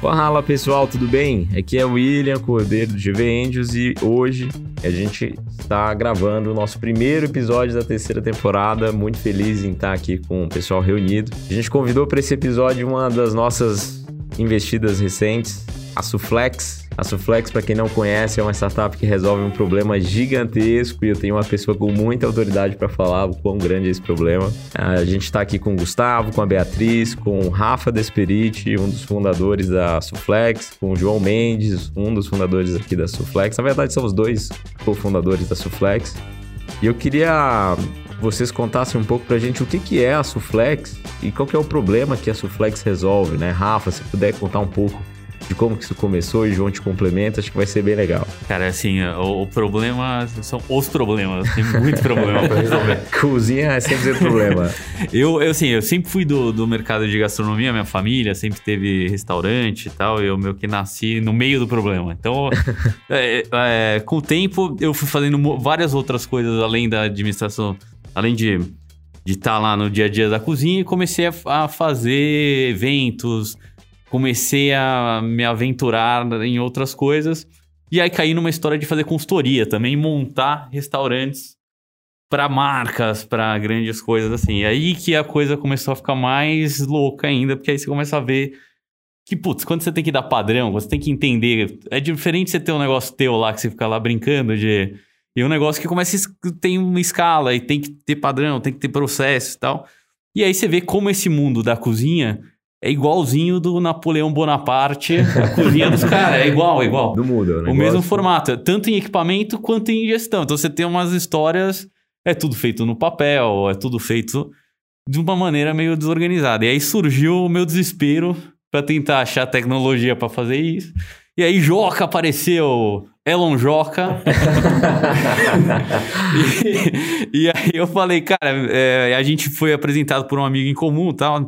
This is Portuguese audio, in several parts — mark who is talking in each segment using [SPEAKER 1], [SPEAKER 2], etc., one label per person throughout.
[SPEAKER 1] Fala pessoal, tudo bem? Aqui é o William Cordeiro do GV Angels e hoje a gente está gravando o nosso primeiro episódio da terceira temporada. Muito feliz em estar aqui com o pessoal reunido. A gente convidou para esse episódio uma das nossas investidas recentes, a Suflex. A Suflex, para quem não conhece, é uma startup que resolve um problema gigantesco e eu tenho uma pessoa com muita autoridade para falar o quão grande é esse problema. A gente está aqui com o Gustavo, com a Beatriz, com o Rafa Desperiti, um dos fundadores da Suflex, com o João Mendes, um dos fundadores aqui da Suflex. Na verdade, são os dois cofundadores da Suflex. E eu queria vocês contassem um pouco pra gente o que, que é a Suflex e qual que é o problema que a Suflex resolve, né? Rafa, se puder contar um pouco de como que isso começou e João te complementa, acho que vai ser bem legal.
[SPEAKER 2] Cara, assim, o, o problema são os problemas. Tem muito problema pra resolver.
[SPEAKER 1] Cozinha é sempre problema.
[SPEAKER 2] eu, eu, assim, eu sempre fui do, do mercado de gastronomia, minha família sempre teve restaurante e tal. Eu meio que nasci no meio do problema. Então, é, é, com o tempo, eu fui fazendo várias outras coisas além da administração, além de de estar tá lá no dia a dia da cozinha e comecei a, a fazer eventos, comecei a me aventurar em outras coisas. E aí caí numa história de fazer consultoria também, montar restaurantes para marcas, para grandes coisas assim. E aí que a coisa começou a ficar mais louca ainda, porque aí você começa a ver que, putz, quando você tem que dar padrão, você tem que entender. É diferente você ter um negócio teu lá que você fica lá brincando de. E um negócio que começa tem uma escala e tem que ter padrão, tem que ter processo e tal. E aí você vê como esse mundo da cozinha é igualzinho do Napoleão Bonaparte, a cozinha dos caras. É igual, é igual.
[SPEAKER 1] Não muda,
[SPEAKER 2] né? O mesmo formato, tanto em equipamento quanto em gestão. Então você tem umas histórias, é tudo feito no papel, é tudo feito de uma maneira meio desorganizada. E aí surgiu o meu desespero para tentar achar tecnologia para fazer isso. E aí Joca apareceu, Elon Joca. e, e, aí eu falei, cara, é, a gente foi apresentado por um amigo em comum tal.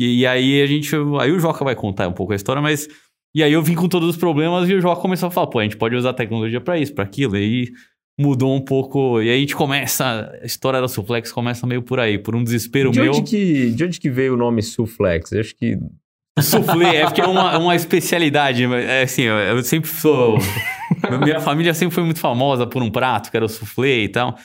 [SPEAKER 2] E, e, aí a gente. Aí o Joca vai contar um pouco a história, mas. E aí eu vim com todos os problemas e o Joca começou a falar, pô, a gente pode usar tecnologia para isso, para aquilo. E aí mudou um pouco. E aí a gente começa. A história da Suflex começa meio por aí, por um desespero
[SPEAKER 1] de
[SPEAKER 2] meu.
[SPEAKER 1] Onde que, de onde que veio o nome Suflex? Eu acho que.
[SPEAKER 2] Soufflé, é porque é uma, uma especialidade. É assim, eu sempre sou. minha família sempre foi muito famosa por um prato, que era o soufflé e tal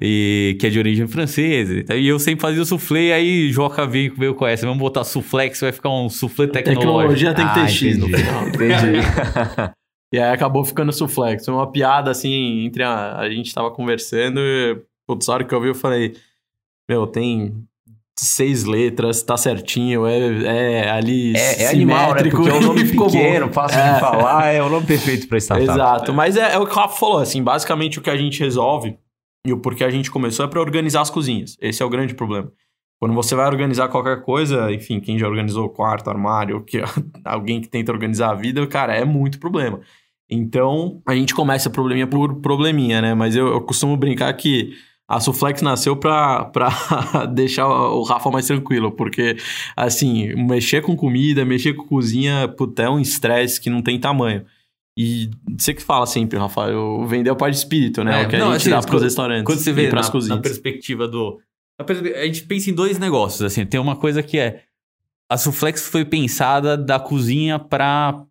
[SPEAKER 2] e, que é de origem francesa. E eu sempre fazia o soufflé, aí Joca veio, veio com essa. Vamos botar soufflé, que vai ficar um soufflé tecnológico.
[SPEAKER 3] Tecnologia tem que ter ah, X no final. Entendi. e aí acabou ficando soufflé. Foi uma piada, assim, entre a... A gente tava conversando e, putz, a hora que eu vi, eu falei... Meu, tem seis letras, tá certinho, é, é ali
[SPEAKER 1] É, é animal, né? Porque é um nome pequeno, fácil é. de falar, é o nome perfeito para startup.
[SPEAKER 3] Exato, mas é, é o que o Rafa falou, assim, basicamente o que a gente resolve e o porquê a gente começou é para organizar as cozinhas. Esse é o grande problema. Quando você vai organizar qualquer coisa, enfim, quem já organizou quarto, armário, que alguém que tenta organizar a vida, cara, é muito problema. Então, a gente começa probleminha por probleminha, né? Mas eu, eu costumo brincar que a Suflex nasceu para deixar o Rafa mais tranquilo, porque, assim, mexer com comida, mexer com cozinha, puta, é um estresse que não tem tamanho. E você que fala sempre, Rafael, vender a parte de espírito, né? É, o que não, a gente assim, dá para os restaurantes.
[SPEAKER 2] Quando você vê na, na, perspectiva do. A gente pensa em dois negócios, assim. Tem uma coisa que é. A Suflex foi pensada da cozinha para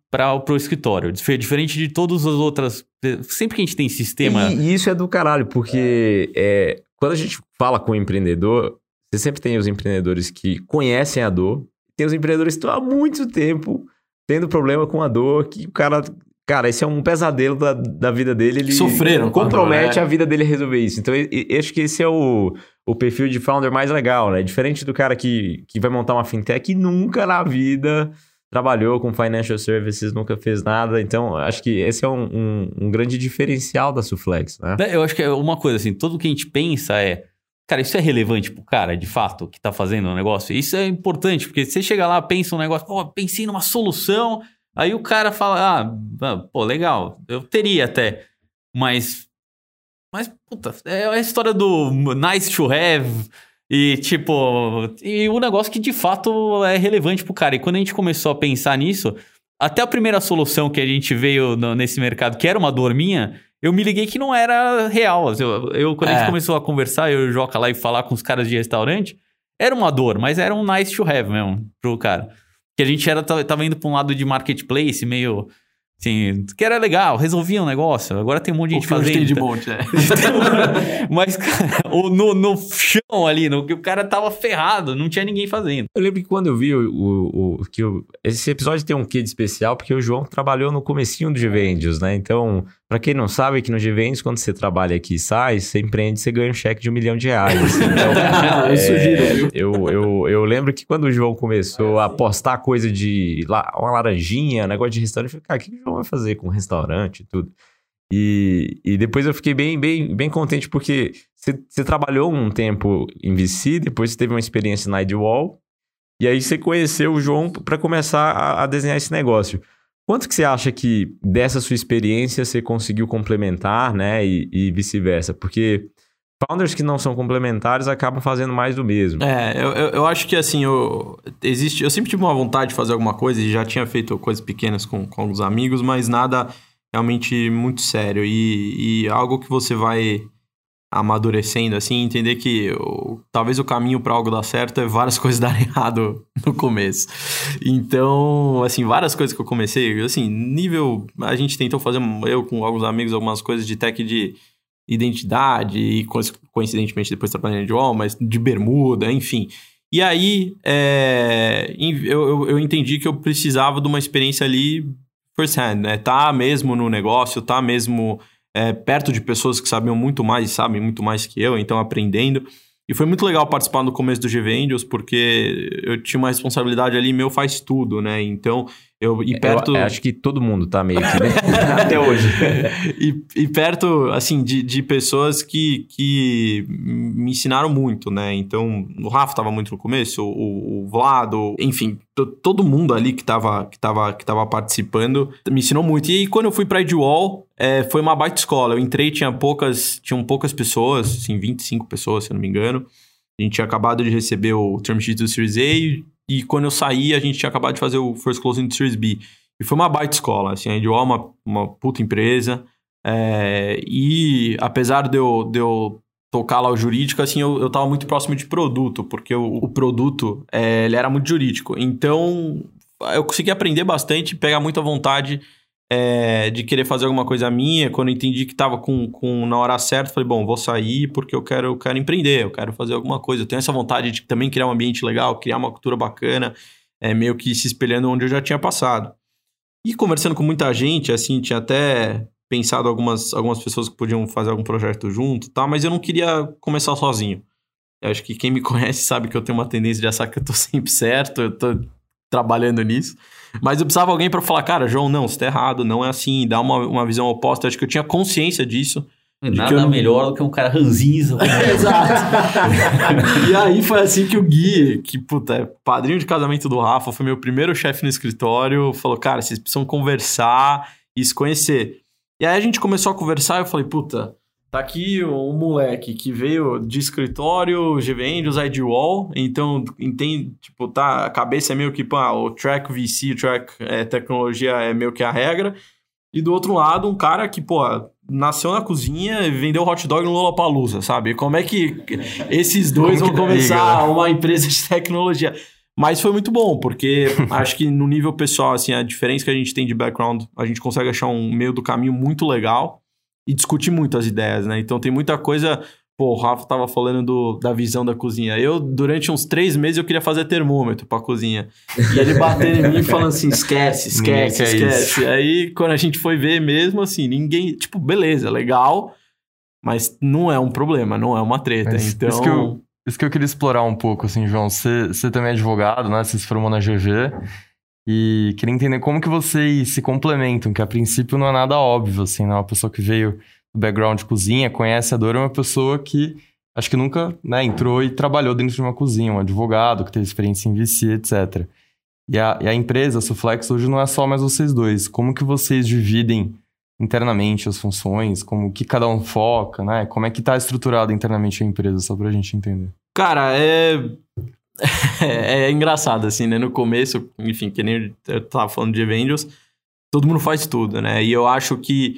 [SPEAKER 2] o escritório. Diferente de todas as outras. Sempre que a gente tem sistema.
[SPEAKER 1] E, e isso é do caralho, porque é, quando a gente fala com o empreendedor, você sempre tem os empreendedores que conhecem a dor, tem os empreendedores que estão há muito tempo tendo problema com a dor, que o cara Cara, esse é um pesadelo da, da vida dele. Ele
[SPEAKER 3] Sofreram.
[SPEAKER 1] Compromete a vida dele resolver isso. Então, eu, acho que esse é o, o perfil de founder mais legal, né? Diferente do cara que, que vai montar uma fintech e nunca na vida trabalhou com financial services, nunca fez nada. Então, acho que esse é um, um, um grande diferencial da Suflex, né?
[SPEAKER 2] Eu acho que é uma coisa assim, tudo que a gente pensa é... Cara, isso é relevante pro cara, de fato, que tá fazendo o um negócio? Isso é importante, porque você chega lá, pensa um negócio, pô, pensei numa solução Aí o cara fala, ah, ah, pô, legal, eu teria até, mas. Mas, puta, é a história do nice to have. E, tipo, e o negócio que de fato é relevante pro cara. E quando a gente começou a pensar nisso, até a primeira solução que a gente veio no, nesse mercado, que era uma dorminha, eu me liguei que não era real. Eu, eu quando é. a gente é. começou a conversar, eu Joca lá e falar com os caras de restaurante, era uma dor, mas era um nice to have mesmo pro cara. Que a gente era, tava indo pra um lado de marketplace, meio Sim, que era legal, resolvia um negócio. Agora tem um monte de gente fazendo.
[SPEAKER 3] Tem de monte, é.
[SPEAKER 2] Mas, cara, no, no chão ali, no, o cara tava ferrado, não tinha ninguém fazendo.
[SPEAKER 1] Eu lembro que quando eu vi o, o, o que o, esse episódio tem um quê de especial, porque o João trabalhou no comecinho do Givendios, né? Então, para quem não sabe, que no Givendios, quando você trabalha aqui e sai, você empreende, você ganha um cheque de um milhão de reais. Então,
[SPEAKER 3] eu sugiro, viu?
[SPEAKER 1] Eu, eu, eu lembro que quando o João começou a postar coisa de uma laranjinha, negócio de restaurante, eu falei, cara, o que o João vai fazer com restaurante e tudo? E, e depois eu fiquei bem, bem, bem contente porque você, trabalhou um tempo em VC, depois teve uma experiência na Idwall, e aí você conheceu o João para começar a, a, desenhar esse negócio. Quanto que você acha que dessa sua experiência você conseguiu complementar, né, e, e vice-versa? Porque founders que não são complementares acabam fazendo mais do mesmo.
[SPEAKER 3] É, eu, eu, eu acho que assim, eu, existe, eu sempre tive uma vontade de fazer alguma coisa e já tinha feito coisas pequenas com, com alguns amigos, mas nada realmente muito sério. E, e algo que você vai amadurecendo, assim, entender que o, talvez o caminho para algo dar certo é várias coisas darem errado no começo. Então, assim, várias coisas que eu comecei, assim, nível. A gente tentou fazer, eu com alguns amigos, algumas coisas de tech de identidade e coincidentemente depois trabalhando de UOL, mas de bermuda, enfim. E aí é, eu, eu entendi que eu precisava de uma experiência ali first hand, né? Tá mesmo no negócio, tá mesmo é, perto de pessoas que sabiam muito mais e sabem muito mais que eu, então aprendendo. E foi muito legal participar no começo do GV Angels, porque eu tinha uma responsabilidade ali, meu faz tudo, né? Então, eu, e perto...
[SPEAKER 1] Eu, acho que todo mundo tá meio que, né? Até hoje.
[SPEAKER 3] e, e, perto, assim, de, de pessoas que, que me ensinaram muito, né? Então, o Rafa tava muito no começo, o, o Vlado, enfim, todo mundo ali que tava, que, tava, que tava participando me ensinou muito. E aí, quando eu fui pra Edwall, é, foi uma baita escola. Eu entrei, tinha poucas, tinham poucas pessoas, assim, 25 pessoas, se eu não me engano. A gente tinha acabado de receber o term sheet do Series A e quando eu saí, a gente tinha acabado de fazer o First Closing do Series B. E foi uma baita escola, assim, a Ideal é uma, uma puta empresa. É, e apesar de eu, de eu tocar lá o jurídico, assim, eu, eu tava muito próximo de produto, porque o, o produto, é, ele era muito jurídico. Então, eu consegui aprender bastante, pegar muita vontade é, de querer fazer alguma coisa minha, quando eu entendi que estava com, com na hora certa, falei, bom, vou sair porque eu quero, eu quero empreender, eu quero fazer alguma coisa. Eu tenho essa vontade de também criar um ambiente legal, criar uma cultura bacana, é, meio que se espelhando onde eu já tinha passado. E conversando com muita gente, assim, tinha até pensado algumas, algumas pessoas que podiam fazer algum projeto junto, tá? mas eu não queria começar sozinho. Eu acho que quem me conhece sabe que eu tenho uma tendência de achar que eu tô sempre certo, eu tô trabalhando nisso. Mas eu precisava de alguém para falar, cara, João, não, você tá errado, não é assim, dá uma, uma visão oposta. Eu acho que eu tinha consciência disso.
[SPEAKER 2] Nada não... melhor do que um cara ranzinza.
[SPEAKER 3] Exato. e aí foi assim que o Gui, que, puta, é padrinho de casamento do Rafa, foi meu primeiro chefe no escritório, falou, cara, vocês precisam conversar e se conhecer. E aí a gente começou a conversar e eu falei, puta, Tá aqui um moleque que veio de escritório, GVend, usa IDWall, então entende, tipo, tá, a cabeça é meio que, pá, o track VC, o track é, tecnologia é meio que a regra. E do outro lado, um cara que, pô, nasceu na cozinha e vendeu hot dog no Lollapalooza, sabe? Como é que esses dois vão começar liga, uma empresa de tecnologia? Mas foi muito bom, porque acho que no nível pessoal, assim, a diferença que a gente tem de background, a gente consegue achar um meio do caminho muito legal e discutir muito as ideias, né? Então tem muita coisa. Pô, o Rafa tava falando do, da visão da cozinha. Eu, durante uns três meses, eu queria fazer termômetro pra cozinha. E ele batendo em mim falando assim: esquece, esquece, esquece. Aí, quando a gente foi ver mesmo, assim, ninguém. Tipo, beleza, legal. Mas não é um problema, não é uma treta. Mas então.
[SPEAKER 4] Isso que, eu, isso que eu queria explorar um pouco, assim, João. Você, você também é advogado, né? Você se formou na GV. E queria entender como que vocês se complementam, que a princípio não é nada óbvio, assim, né? Uma pessoa que veio do background de cozinha, conhece a dor, é uma pessoa que acho que nunca né, entrou e trabalhou dentro de uma cozinha, um advogado que teve experiência em VC, etc. E a, e a empresa, a Suflex, hoje não é só mais vocês dois. Como que vocês dividem internamente as funções? Como que cada um foca, né? Como é que está estruturada internamente a empresa, só para a gente entender?
[SPEAKER 3] Cara, é é, é, engraçado, assim, né? No começo, enfim, que nem eu tava falando de Avengers, todo mundo faz tudo, né? E eu acho que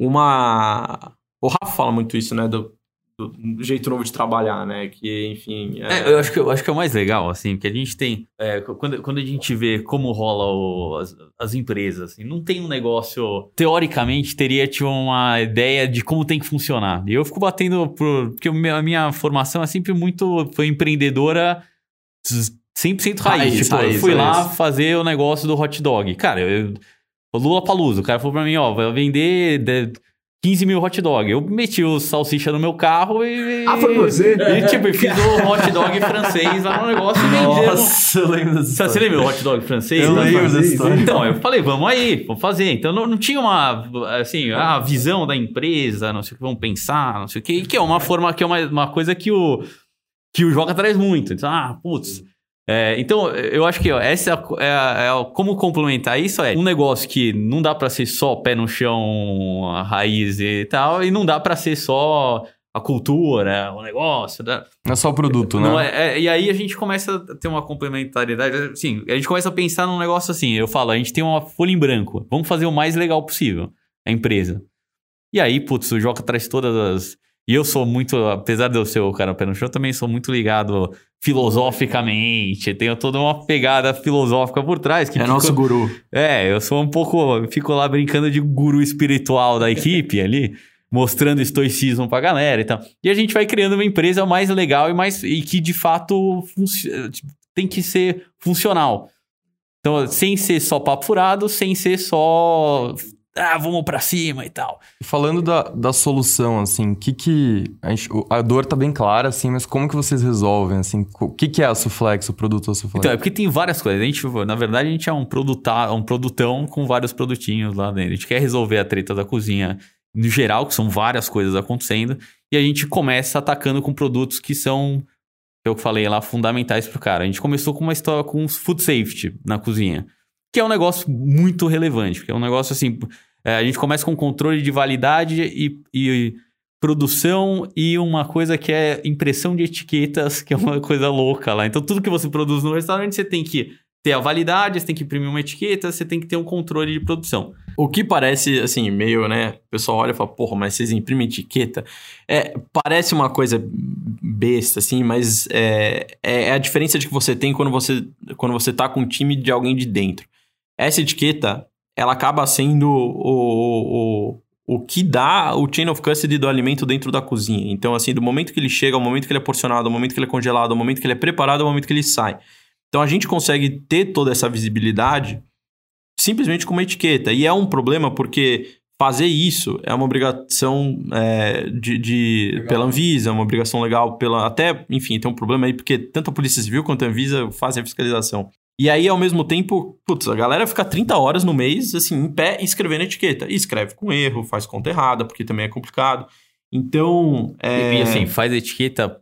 [SPEAKER 3] uma. O Rafa fala muito isso, né? Do, do jeito novo de trabalhar, né? Que, enfim.
[SPEAKER 2] É, eu, acho que, eu acho que é o mais legal, assim, que a gente tem. é, quando, quando a gente vê como rola o- as, as empresas, assim, não tem um negócio. Teoricamente, teria tipo, uma ideia de como tem que funcionar. E eu fico batendo por. Porque a minha formação é sempre muito. Foi empreendedora 100% raiz.
[SPEAKER 3] Raiz,
[SPEAKER 2] tipo, eu
[SPEAKER 3] raiz,
[SPEAKER 2] fui lá
[SPEAKER 3] raiz.
[SPEAKER 2] fazer o negócio do hot dog. Cara, eu. O Lula Paluso, o cara falou pra mim, ó, vai vender de- 15 mil hot dog. Eu meti o salsicha no meu carro e.
[SPEAKER 1] Ah, foi você?
[SPEAKER 2] E tipo, eu fiz o hot dog francês lá no negócio e vendendo.
[SPEAKER 4] Nossa, eu lembro dessa
[SPEAKER 2] Você,
[SPEAKER 4] história.
[SPEAKER 2] você lembra do hot dog francês?
[SPEAKER 4] Eu
[SPEAKER 2] Lá
[SPEAKER 4] lembro dessa história.
[SPEAKER 2] Então, eu falei, vamos aí, vamos fazer. Então, não, não tinha uma, assim, a visão da empresa, não sei o que, vamos pensar, não sei o que, que é uma forma, que é uma, uma coisa que o, que o Joga traz muito. Então, ah, putz. É, então, eu acho que ó, essa é, a, é a- é a- como complementar isso é um negócio que não dá pra ser só pé no chão, a raiz e tal, e não dá pra ser só a cultura, o negócio, né?
[SPEAKER 4] Não é só o produto, né?
[SPEAKER 2] Não é- é- e aí a gente começa a ter uma complementaridade. Assim, a gente começa a pensar num negócio assim. Eu falo, a gente tem uma folha em branco. Vamos fazer o mais legal possível. A empresa. E aí, putz, o Joca traz todas as. E eu sou muito, apesar de eu ser o cara pé no chão, eu também sou muito ligado filosoficamente. Tenho toda uma pegada filosófica por trás. Que
[SPEAKER 3] É
[SPEAKER 2] fica-
[SPEAKER 3] nosso guru.
[SPEAKER 2] é, eu sou um pouco. Fico lá brincando de guru espiritual da equipe ali, mostrando estoicismo pra galera e tal. E a gente vai criando uma empresa mais legal e mais. e que de fato tipo, tem que ser funcional. Então, sem ser só papo furado, sem ser só. Ah, vamos pra cima e tal.
[SPEAKER 4] Falando da, da solução, assim, que que... A, gente- o- a dor tá bem clara, assim, mas como que vocês resolvem, assim? O que que é a Suflex, o produto da Suflex?
[SPEAKER 2] Então, é porque tem várias coisas. A gente, na verdade, a gente é um, produta, um produtão com vários produtinhos lá dentro. A gente quer resolver a treta da cozinha no geral, que são várias coisas acontecendo, e a gente começa atacando com produtos que são, que eu falei lá, fundamentais pro cara. A gente começou com uma história com food safety na cozinha, que é um negócio muito relevante, porque é um negócio assim. é, a gente começa com controle de validade e- e produção e uma coisa que é impressão de etiquetas, que é uma coisa louca lá. Então, tudo que você produz no restaurante, você tem que ter a validade, você tem que imprimir uma etiqueta, você tem que ter um controle de produção.
[SPEAKER 3] O que parece, assim, meio, né? O pessoal olha e fala, porra, mas vocês imprimem etiqueta? É, parece uma coisa besta, assim, mas é, é a diferença de que você tem quando você, quando você tá com um time de alguém de dentro. Essa etiqueta, ela acaba sendo o, o, o que dá o chain of custody do alimento dentro da cozinha. Então, assim, do momento que ele chega, ao momento que ele é porcionado, ao momento que ele é congelado, ao momento que ele é preparado, ao momento que ele sai. Então, a gente consegue ter toda essa visibilidade simplesmente com uma etiqueta. E é um problema porque fazer isso é uma obrigação é, de, de- pela Anvisa, é uma obrigação legal pela. Até, enfim, tem um problema aí, porque tanto a Polícia Civil quanto a Anvisa fazem a fiscalização. E aí, ao mesmo tempo, putz, a galera fica 30 horas no mês, assim, em pé, escrevendo etiqueta. E escreve com erro, faz conta errada, porque também é complicado. Então. É...
[SPEAKER 2] E assim, faz etiqueta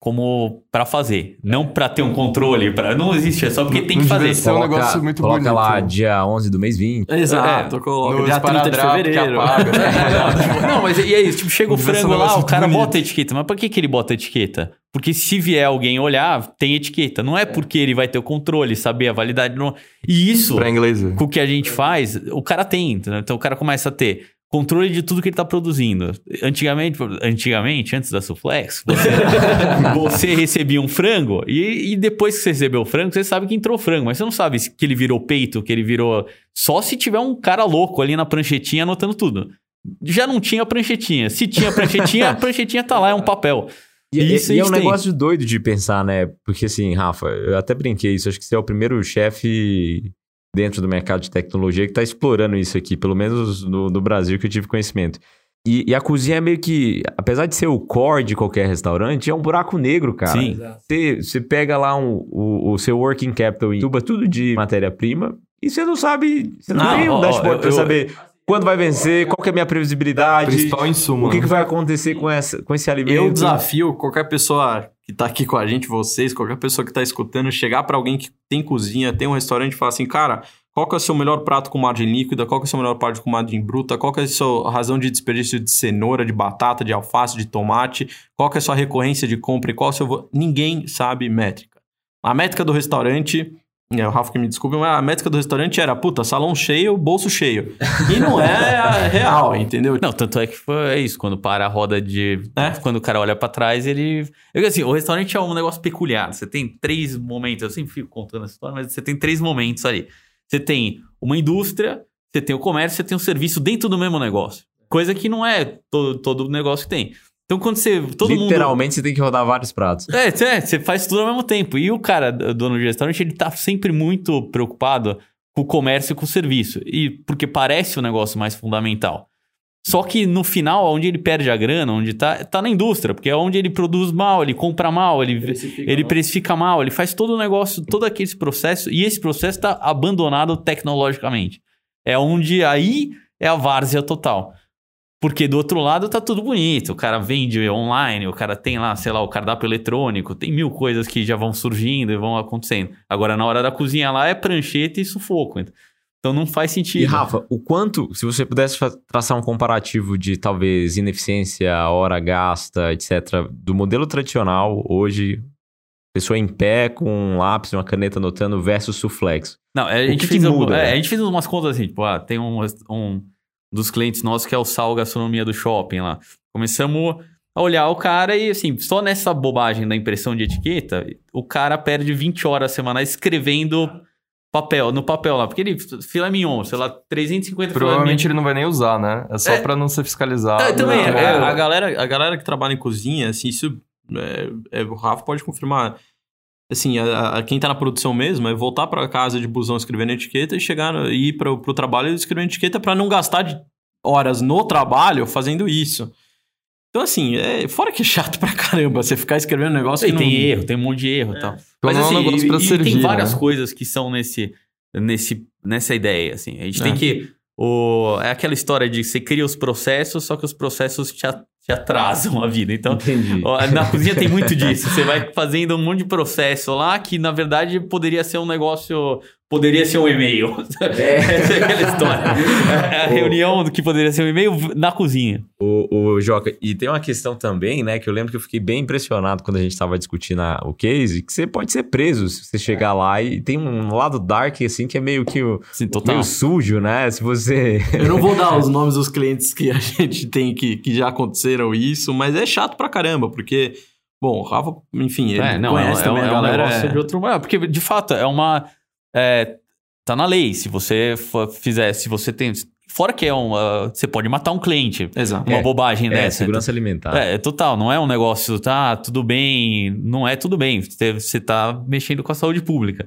[SPEAKER 2] como pra fazer, não pra ter um controle, para não existe, é só porque tem que
[SPEAKER 4] Não
[SPEAKER 2] fazer.
[SPEAKER 4] devia ser um negócio muito
[SPEAKER 1] coloca
[SPEAKER 4] bonito.
[SPEAKER 1] lá dia 11 do mês 20.
[SPEAKER 3] Exato, coloca
[SPEAKER 4] No
[SPEAKER 3] dia 30 de fevereiro.
[SPEAKER 4] apaga, né?
[SPEAKER 2] Não, mas e aí, tipo, chega o frango lá, o cara
[SPEAKER 4] bonito.
[SPEAKER 2] bota etiqueta. Mas por que, que ele bota etiqueta? Porque se vier alguém olhar, tem etiqueta. Não é porque ele vai ter o controle, saber a validade. Não... E isso,
[SPEAKER 4] Pra inglês. ver.
[SPEAKER 2] com o que a gente faz, o cara tem. entendeu? Então o cara começa a ter controle de tudo que ele tá produzindo. Antigamente, antigamente antes da Suflex, você, você recebia um frango e, e depois que você recebeu o frango, você sabe que entrou frango, mas você não sabe que ele virou peito, que ele virou. Só se tiver um cara louco ali na pranchetinha anotando tudo. Já não tinha pranchetinha. Se tinha pranchetinha, a pranchetinha tá lá, é um papel.
[SPEAKER 1] E,
[SPEAKER 2] Isso
[SPEAKER 1] e
[SPEAKER 2] a
[SPEAKER 1] é um
[SPEAKER 2] tem.
[SPEAKER 1] negócio doido de pensar, né? Porque assim, Rafa, eu até brinquei isso. Acho que você é o primeiro chefe dentro do mercado de tecnologia que está explorando isso aqui, pelo menos no, no Brasil que eu tive conhecimento. E, e a cozinha é meio que, apesar de ser o core de qualquer restaurante, é um buraco negro, cara.
[SPEAKER 2] Sim.
[SPEAKER 1] Você, você pega lá um- o, o seu working capital e tuba tudo de matéria-prima e você não sabe, você não,
[SPEAKER 2] Não,
[SPEAKER 1] tem um dashboard
[SPEAKER 2] eu-
[SPEAKER 1] saber quando vai vencer, qual que é a minha previsibilidade,
[SPEAKER 4] Principal insumo.
[SPEAKER 1] o que,
[SPEAKER 4] né?
[SPEAKER 1] que vai acontecer com, essa, com esse alimento.
[SPEAKER 3] Eu desafio qualquer pessoa que tá aqui com a gente, vocês, qualquer pessoa que tá escutando, chegar pra alguém que tem cozinha, tem um restaurante e falar assim, cara, qual que é o seu melhor prato com margem líquida? Qual que é o seu melhor prato com margem bruta? Qual que é a sua razão de desperdício de cenoura, de batata, de alface, de tomate? Qual que é a sua recorrência de compra e qual é o seu... Ninguém sabe métrica. A métrica do restaurante É, o Rafa que me desculpe, mas a métrica do restaurante era, puta, salão cheio, bolso cheio. E não é real, entendeu?
[SPEAKER 2] Não, tanto é que foi isso. Quando para a roda de.
[SPEAKER 3] É?
[SPEAKER 2] Quando o cara olha pra trás, ele. Eu, assim, o restaurante é um negócio peculiar. Você tem três momentos. Eu sempre fico contando essa história, mas você tem três momentos ali. Você tem uma indústria, você tem o comércio, você tem o serviço dentro do mesmo negócio. Coisa que não é todo, todo negócio que tem. Então, quando você. Todo mundo.
[SPEAKER 1] Literalmente você tem que rodar vários pratos.
[SPEAKER 2] É, é, você faz tudo ao mesmo tempo. E o cara, dono de restaurante, ele tá sempre muito preocupado com o comércio e com o serviço. E porque parece o negócio mais fundamental. Só que no final, onde ele perde a grana, onde tá, tá na indústria, porque é onde ele produz mal, ele compra mal, ele precifica, ele mal. precifica mal, ele faz todo o negócio, todo aquele processo, e esse processo está abandonado tecnologicamente. É onde aí é a várzea total. Porque do outro lado tá tudo bonito. O cara vende online, o cara tem lá, sei lá, o cardápio eletrônico, tem mil coisas que já vão surgindo e vão acontecendo. Agora, na hora da cozinha lá, é prancheta e sufoco. Então não faz sentido.
[SPEAKER 1] E Rafa, o quanto, se você pudesse traçar um comparativo de talvez ineficiência, hora gasta, etc., do modelo tradicional hoje, pessoa em pé com um lápis, uma caneta anotando versus suflexo.
[SPEAKER 2] Não, a gente, fez, muda, é, a gente fez umas contas assim, tipo, ah, tem um, um dos clientes nossos, que é o Sal Gastronomia do Shopping lá. Começamos a olhar o cara e, assim, só nessa bobagem da impressão de etiqueta, o cara perde 20 horas semanais escrevendo papel, no papel lá. Porque ele, filé mignon, sei lá, 350
[SPEAKER 4] Provavelmente ele não vai nem usar, né? É só é, pra não ser fiscalizado.
[SPEAKER 3] É, também, é, a, galera, a galera que trabalha em cozinha, assim, isso... É, é, o Rafa pode confirmar assim, a, a, quem tá na produção mesmo é voltar para casa de busão escrevendo etiqueta e chegar e ir para o trabalho escrevendo etiqueta para não gastar de horas no trabalho fazendo isso. Então, assim, é, fora que é chato pra caramba você ficar escrevendo um negócio
[SPEAKER 2] e
[SPEAKER 3] que
[SPEAKER 2] tem
[SPEAKER 3] não...
[SPEAKER 2] erro, tem um monte de erro e
[SPEAKER 3] É.
[SPEAKER 2] tal.
[SPEAKER 4] Então
[SPEAKER 2] Mas
[SPEAKER 4] não é um
[SPEAKER 2] assim,
[SPEAKER 4] negócio pra
[SPEAKER 2] e, e
[SPEAKER 4] servir,
[SPEAKER 2] tem várias
[SPEAKER 4] né?
[SPEAKER 2] coisas que são nesse, nesse, nessa ideia, assim. A gente
[SPEAKER 3] É.
[SPEAKER 2] tem que... O, é aquela história de você cria os processos, só que os processos te, a- te atrasam a vida. Então,
[SPEAKER 1] Entendi.
[SPEAKER 2] Na cozinha tem muito disso. Você vai fazendo um monte de processo lá que, na verdade, poderia ser um negócio. Poderia ser um e-mail. Essa é aquela história. A reunião do que poderia ser um e-mail na cozinha.
[SPEAKER 1] O, o Joca, e tem uma questão também, né, que eu lembro que eu fiquei bem impressionado quando a gente tava discutindo a- o case, que você pode ser preso se você chegar lá e tem um lado dark, assim, que é meio que o,
[SPEAKER 2] Sim, total.
[SPEAKER 1] meio sujo, né? Se você...
[SPEAKER 3] Eu não vou dar os nomes dos clientes que a gente tem que, que já aconteceram isso, mas é chato pra caramba, porque, bom, o Rafa, enfim, ele
[SPEAKER 2] É, não, é,
[SPEAKER 3] conhece
[SPEAKER 2] é,
[SPEAKER 3] também
[SPEAKER 2] um-
[SPEAKER 3] a
[SPEAKER 2] é um
[SPEAKER 3] galera.
[SPEAKER 2] negócio de outro. É, porque, de fato, é uma. É, tá na lei. Se você fizer, se você tem. Fora que é um. ah, você pode matar um cliente.
[SPEAKER 3] Exato.
[SPEAKER 2] Uma
[SPEAKER 1] É,
[SPEAKER 2] bobagem
[SPEAKER 1] É,
[SPEAKER 2] dessa.
[SPEAKER 1] segurança alimentar.
[SPEAKER 2] É, é total, não é um negócio, tá, tudo bem, não é tudo bem, você, você tá mexendo com a saúde pública.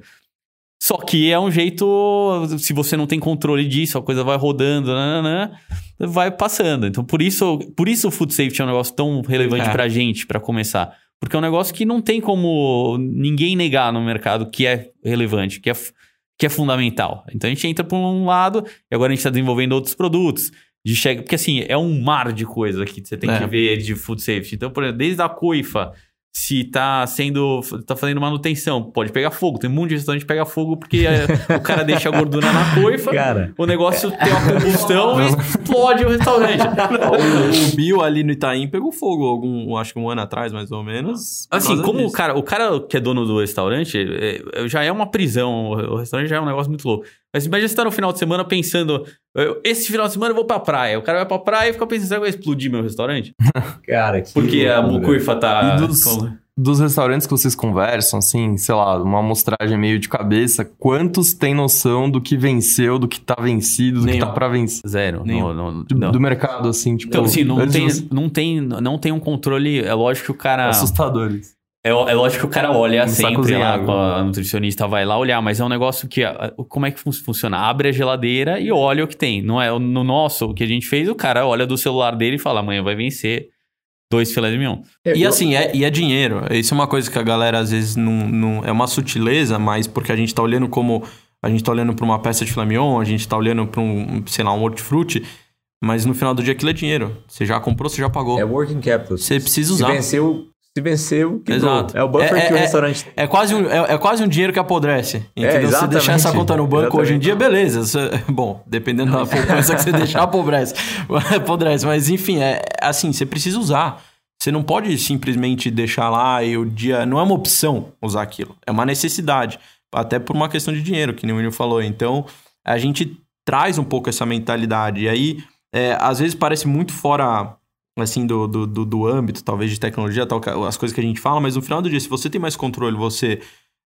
[SPEAKER 2] Só que é um jeito, se você não tem controle disso, a coisa vai rodando, nananã, vai passando. Então, por isso, por isso o food safety é um negócio tão relevante
[SPEAKER 3] É.
[SPEAKER 2] pra gente, pra começar. Porque é um negócio que não tem como ninguém negar no mercado que é relevante, que é, que é fundamental. Então, a gente entra por um lado e agora a gente está desenvolvendo outros produtos. De chega, porque assim, é um mar de coisa que você tem
[SPEAKER 3] É.
[SPEAKER 2] que ver de food safety. Então, por exemplo, desde a coifa, se tá sendo. tá fazendo manutenção, pode pegar fogo. Tem um monte de restaurante que pega fogo porque é, o cara deixa a gordura na coifa,
[SPEAKER 1] Cara,
[SPEAKER 2] o negócio tem uma combustão e explode o restaurante.
[SPEAKER 3] o, o Bill ali no Itaim pegou fogo, algum, acho que um ano atrás, mais ou menos.
[SPEAKER 2] Assim, como o
[SPEAKER 3] disso.
[SPEAKER 2] cara, o cara que é dono do restaurante, é, é, já é uma prisão. O o restaurante já é um negócio muito louco. Mas imagina você tá no final de semana pensando, esse final de semana eu vou pra praia. O cara vai pra praia e fica pensando, será que vai explodir meu restaurante?
[SPEAKER 1] cara, que
[SPEAKER 2] Porque a mucuifa tá...
[SPEAKER 4] E dos- Dos restaurantes que vocês conversam, assim, sei lá, uma amostragem meio de cabeça, quantos têm noção do que venceu, do que tá vencido, do
[SPEAKER 3] Nenhum.
[SPEAKER 4] que tá pra vencer?
[SPEAKER 2] Zero.
[SPEAKER 3] Nenhum.
[SPEAKER 2] Não, não,
[SPEAKER 4] Do, do mercado, assim, tipo.
[SPEAKER 2] Então, assim, não tem,
[SPEAKER 4] você-
[SPEAKER 2] não, tem, não tem um controle. É lógico que o cara.
[SPEAKER 4] Assustadores.
[SPEAKER 2] É, é lógico que o cara olha
[SPEAKER 4] a
[SPEAKER 2] sempre lá, a nutricionista vai lá olhar, mas é um negócio que. Como é que fun- funciona? Abre a geladeira e olha o que tem. Não é no nosso, o que a gente fez, o cara olha do celular dele e fala: amanhã vai vencer dois filés de mignon.
[SPEAKER 3] E
[SPEAKER 1] Eu-
[SPEAKER 3] assim, é, e é dinheiro. Isso é uma coisa que a galera às vezes não, não. É uma sutileza, mas porque a gente tá olhando como. A gente tá olhando pra uma peça de filé mignon, a gente tá olhando pra um, sei lá, um hortifruti. Mas no final do dia aquilo é dinheiro. Você já comprou, você já pagou.
[SPEAKER 1] É working capital.
[SPEAKER 3] Você precisa
[SPEAKER 1] Se
[SPEAKER 3] usar.
[SPEAKER 1] venceu, se venceu, quebrou.
[SPEAKER 3] Exato.
[SPEAKER 1] É o buffer
[SPEAKER 3] É-
[SPEAKER 1] que o
[SPEAKER 3] é-
[SPEAKER 1] restaurante...
[SPEAKER 3] É quase, um, é, é quase um dinheiro que apodrece. Entendeu? Você
[SPEAKER 1] exatamente.
[SPEAKER 3] deixar essa conta no banco hoje em
[SPEAKER 1] Exatamente.
[SPEAKER 3] dia, beleza. Você- bom, dependendo da poupança que você deixar, apodrece. apodrece. Mas enfim, é assim, você precisa usar. Você não pode simplesmente deixar lá e o dia. Não é uma opção usar aquilo. É uma necessidade. até por uma questão de dinheiro, que nem o William falou. Então, a gente traz um pouco essa mentalidade. E aí, é, às vezes parece muito fora assim do, do, do, do, âmbito, talvez, de tecnologia, tal, as coisas que a gente fala, mas no final do dia, se você tem mais controle, você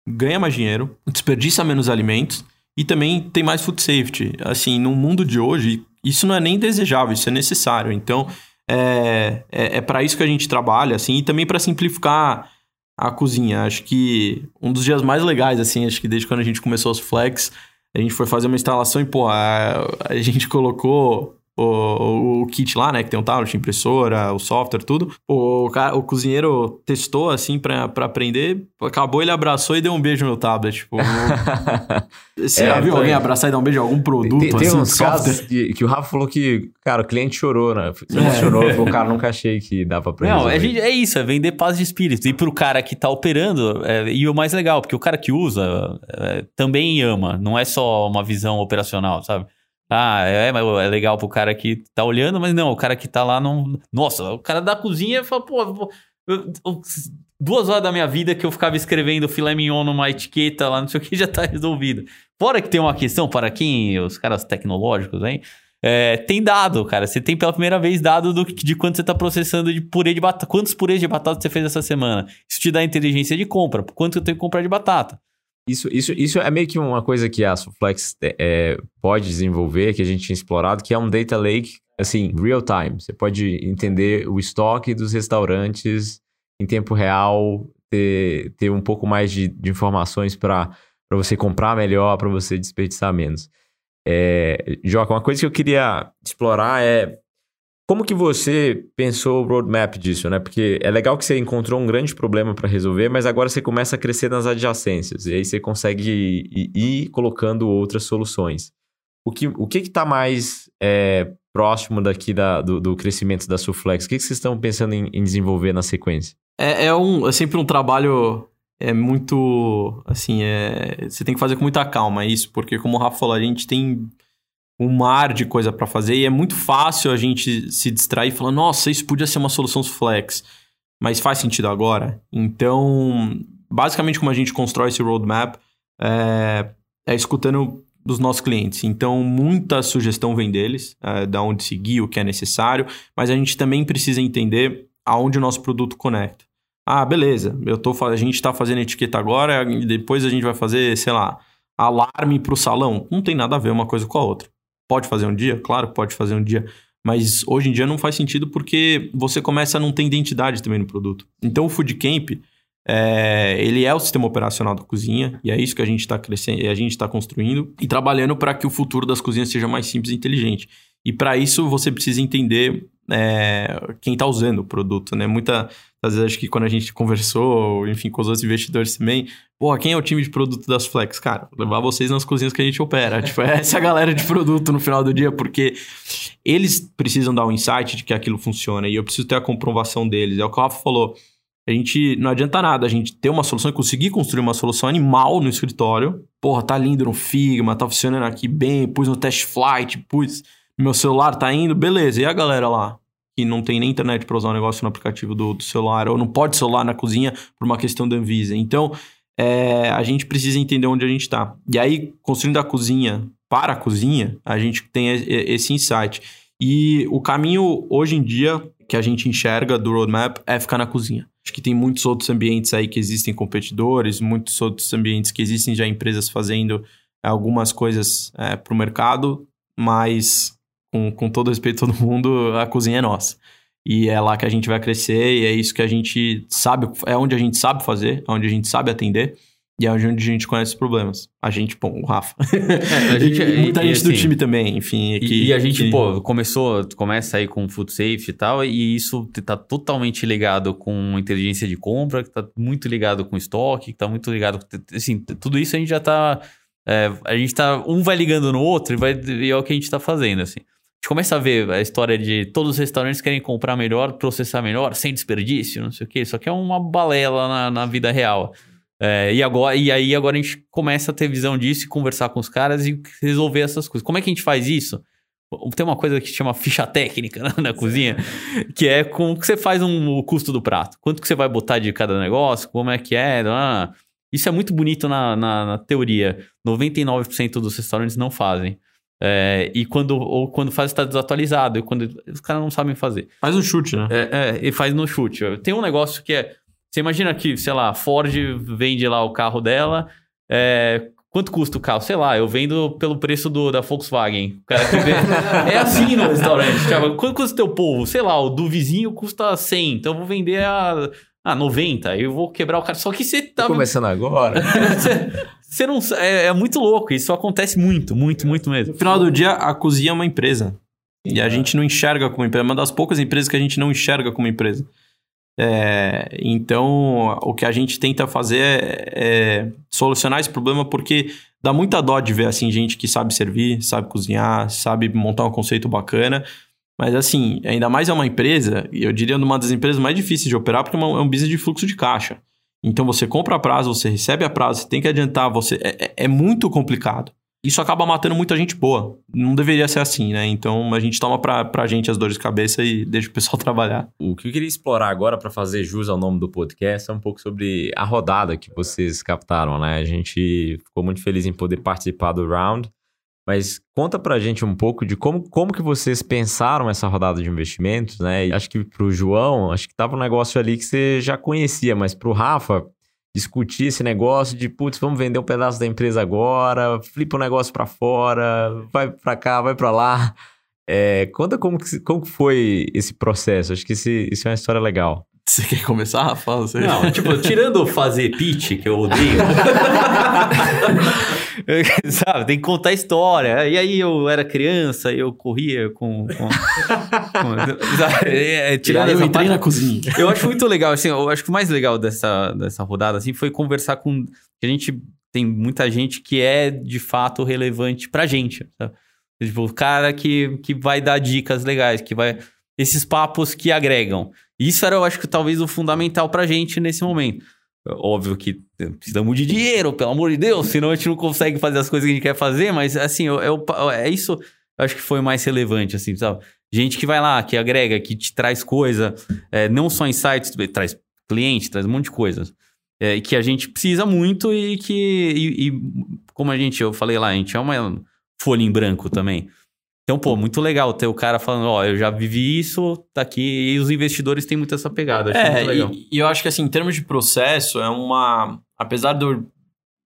[SPEAKER 3] ganha mais dinheiro, desperdiça menos alimentos e também tem mais food safety. Assim, no mundo de hoje, isso não é nem desejável, isso é necessário. Então, é, é, é para isso que a gente trabalha, assim, e também para simplificar a cozinha. Acho que um dos dias mais legais, assim, acho que desde quando a gente começou os Flex, a gente foi fazer uma instalação e, pô, a, a gente colocou o, o, kit lá, né? Que tem um tablet, impressora, o software, tudo. O, cara, o cozinheiro testou, assim, pra, pra aprender. Acabou, ele abraçou e deu um beijo no tablet. Tipo, você é, já viu alguém abraçar e dar um beijo em algum produto,
[SPEAKER 1] tem, tem
[SPEAKER 3] assim,
[SPEAKER 1] uns casos que, que, o Rafa falou que, cara, o cliente chorou, né? Se é. chorou, o cara, nunca achei que dava pra
[SPEAKER 2] Não, é, é, isso, é vender paz de espírito. E pro cara que tá operando, é, e o mais legal, porque o cara que usa é, também ama. Não é só uma visão operacional, sabe? Ah, é, é legal pro cara que tá olhando, mas não, o cara que tá lá não. Nossa, o cara da cozinha fala, pô, eu, duas horas da minha vida que eu ficava escrevendo filé mignon numa etiqueta lá, não sei o que, já tá resolvido. Fora que tem uma questão para quem, os caras tecnológicos, hein? É, tem dado, cara. Você tem pela primeira vez dado do, de quanto você está processando de purê de batata. Quantos purês de batata você fez essa semana? Isso te dá inteligência de compra. Quanto eu tenho que comprar de batata?
[SPEAKER 1] Isso, isso, isso é meio que uma coisa que a Suflex é, pode desenvolver, que a gente tinha explorado, que é um data lake, assim, real time. Você pode entender o estoque dos restaurantes em tempo real, ter, ter um pouco mais de, de informações para você comprar melhor, para você desperdiçar menos. É, Joca, uma coisa que eu queria explorar é como que você pensou o roadmap disso, né? Porque é legal que você encontrou um grande problema para resolver, mas agora você começa a crescer nas adjacências e aí você consegue ir, colocando outras soluções. O que o que está mais é, próximo daqui da, do, do, crescimento da Suflex? O que, que vocês estão pensando em, em, desenvolver na sequência?
[SPEAKER 3] É, é, um, é sempre um trabalho é muito assim, é, você tem que fazer com muita calma isso, porque como o Rafa falou, a gente tem um mar de coisa para fazer e é muito fácil a gente se distrair e falar, nossa, isso podia ser uma solução flex, mas faz sentido agora? Então, basicamente como a gente constrói esse roadmap é, é escutando dos nossos clientes. Então, muita sugestão vem deles, é, da onde seguir, o que é necessário, mas a gente também precisa entender aonde o nosso produto conecta. Ah, beleza, eu tô, a gente está fazendo etiqueta agora depois a gente vai fazer, sei lá, alarme para o salão. Não tem nada a ver uma coisa com a outra. Pode fazer um dia? Claro pode fazer um dia. Mas hoje em dia não faz sentido porque você começa a não ter identidade também no produto. Então o Food Camp, é, ele é o sistema operacional da cozinha e é isso que a gente está crescendo, a gente está construindo e trabalhando para que o futuro das cozinhas seja mais simples e inteligente. E para isso você precisa entender é, quem está usando o produto, né? Muita, às vezes acho que quando a gente conversou, enfim, com os outros investidores também, pô, quem é o time de produto das Flex? Cara, levar vocês nas cozinhas que a gente opera. tipo, essa é a galera de produto no final do dia, porque eles precisam dar um insight de que aquilo funciona e eu preciso ter a comprovação deles. É o que o Rafa falou. A gente não adianta nada a gente ter uma solução e conseguir construir uma solução animal no escritório. Porra, tá lindo no Figma, tá funcionando aqui bem, pus no test flight, pus meu celular tá indo, beleza. E a galera lá? Que não tem nem internet para usar o um negócio no aplicativo do, do, celular, ou não pode celular na cozinha por uma questão da Anvisa. Então, é, a gente precisa entender onde a gente está. E aí, construindo a cozinha para a cozinha, a gente tem esse insight. E o caminho, hoje em dia, que a gente enxerga do roadmap é ficar na cozinha. Acho que tem muitos outros ambientes aí que existem competidores, muitos outros ambientes que existem já empresas fazendo algumas coisas é, para o mercado, mas com, com todo respeito a todo mundo, a cozinha é nossa. E é lá que a gente vai crescer e é isso que a gente sabe, é onde a gente sabe fazer, é onde a gente sabe atender. E é onde a gente conhece os problemas. A gente, bom, o Rafa. É, a gente, e, muita e, gente e, do assim, time também, enfim.
[SPEAKER 2] Que, e, a gente, que... pô, começou, começa aí com food safety e tal, e isso tá totalmente ligado com inteligência de compra, que tá muito ligado com estoque, que tá muito ligado assim, tudo isso a gente já tá, é, a gente tá, um vai ligando no outro e, vai, e é o que a gente tá fazendo, assim gente começa a ver a história de todos os restaurantes querem comprar melhor, processar melhor, sem desperdício, não sei o que. Isso aqui é uma balela na, na vida real. É, e, agora, e aí agora a gente começa a ter visão disso e conversar com os caras e resolver essas coisas. Como é que a gente faz isso? Tem uma coisa que chama ficha técnica né, na cozinha, que é como que você faz um, o custo do prato. Quanto que você vai botar de cada negócio, como é que é. Ah, Isso é muito bonito na, na, na teoria. 99% dos restaurantes não fazem. É, e quando, ou quando faz está desatualizado, e quando os caras não sabem fazer.
[SPEAKER 3] Faz um chute, né?
[SPEAKER 2] É, é, e faz no chute. Tem um negócio que é. Você imagina que, sei lá, Ford vende lá o carro dela. É, quanto custa o carro? Sei lá, eu vendo pelo preço do, da Volkswagen. O cara que vende. é assim no restaurante. Tipo, quanto custa o teu povo? Sei lá, o do vizinho custa 100. Então eu vou vender a. Ah, 90, eu vou quebrar o cara. Só que você tá.
[SPEAKER 1] Tô começando agora.
[SPEAKER 2] você não. É, é, muito louco. Isso acontece muito, muito, muito mesmo.
[SPEAKER 3] No final do dia, a cozinha é uma empresa. E a gente não enxerga como empresa. É uma das poucas empresas que a gente não enxerga como empresa. É, então, o que a gente tenta fazer é, é, solucionar esse problema porque dá muita dó de ver assim gente que sabe servir, sabe cozinhar, sabe montar um conceito bacana. Mas assim, ainda mais é uma empresa, eu diria uma das empresas mais difíceis de operar, porque é, é um business de fluxo de caixa. Então você compra a prazo, você recebe a prazo, você tem que adiantar, você é, é, é muito complicado isso acaba matando muita gente boa. Não deveria ser assim, né? Então a gente toma pra, pra gente as dores de cabeça e deixa o pessoal trabalhar.
[SPEAKER 1] O que eu queria explorar agora para fazer jus ao nome do podcast é um pouco sobre a rodada que vocês captaram, né? A gente ficou muito feliz em poder participar do round. Mas conta pra gente um pouco de como, como que vocês pensaram essa rodada de investimentos, né? E acho que pro João, acho que tava um negócio ali que você já conhecia, mas pro Rafa, discutir esse negócio de, putz, vamos vender um pedaço da empresa agora, flipa o negócio para fora, vai para cá, vai para lá. É, conta como, que, como foi esse processo. Acho que esse, isso é uma história legal.
[SPEAKER 3] Você quer começar, Rafa? Você...
[SPEAKER 2] Não, tipo, tirando fazer pitch, que eu odeio. Sabe, tem que contar a história. E aí eu era criança, eu corria com. com, com
[SPEAKER 3] é, é, tirando eu entrei na cozinha.
[SPEAKER 2] Eu acho muito legal, assim, eu acho que o mais legal dessa, dessa rodada assim, foi conversar com. A gente tem muita gente que é de fato relevante pra gente. Sabe? Tipo, o cara que, que vai dar dicas legais, que vai. Esses papos que agregam. Isso era, eu acho que talvez o fundamental pra gente nesse momento. Óbvio que precisamos de dinheiro, pelo amor de Deus, senão a gente não consegue fazer as coisas que a gente quer fazer, mas assim, eu, eu, é isso eu acho que foi mais relevante, assim, sabe? Gente que vai lá, que agrega, que te traz coisa, é, não só insights, traz cliente, traz um monte de coisas. É, que a gente precisa muito e que, e, e, como a gente, eu falei lá, a gente é uma folha em branco também. Então, pô, muito legal ter o cara falando, ó, eu já vivi isso, tá aqui, e os investidores têm muito essa pegada.
[SPEAKER 3] é, e, e, eu acho que assim, em termos de processo, é uma. Apesar de eu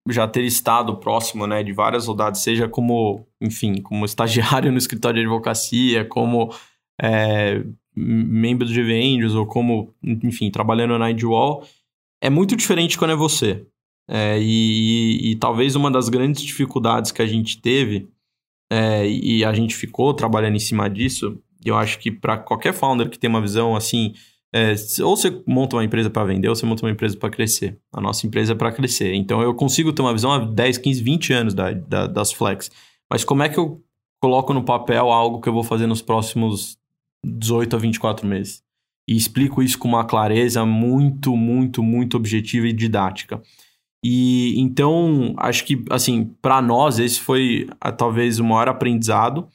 [SPEAKER 3] já ter estado próximo, né, de várias rodadas, seja como, enfim, como estagiário no escritório de advocacia, como é, membro do GV Angels, ou como, enfim, trabalhando na Idwall, é muito diferente quando é você. É, e, e, e talvez uma das grandes dificuldades que a gente teve é, e a gente ficou trabalhando em cima disso. Eu acho que para qualquer founder que tem uma visão assim, é, ou você monta uma empresa para vender, ou você monta uma empresa para crescer. A nossa empresa é para crescer. Então eu consigo ter uma visão há 10, 15, 20 anos da, da, das Flex. Mas como é que eu coloco no papel algo que eu vou fazer nos próximos 18 a 24 meses? E explico isso com uma clareza muito, muito, muito objetiva e didática. E então, acho que, assim, para nós, esse foi a, talvez o maior aprendizado.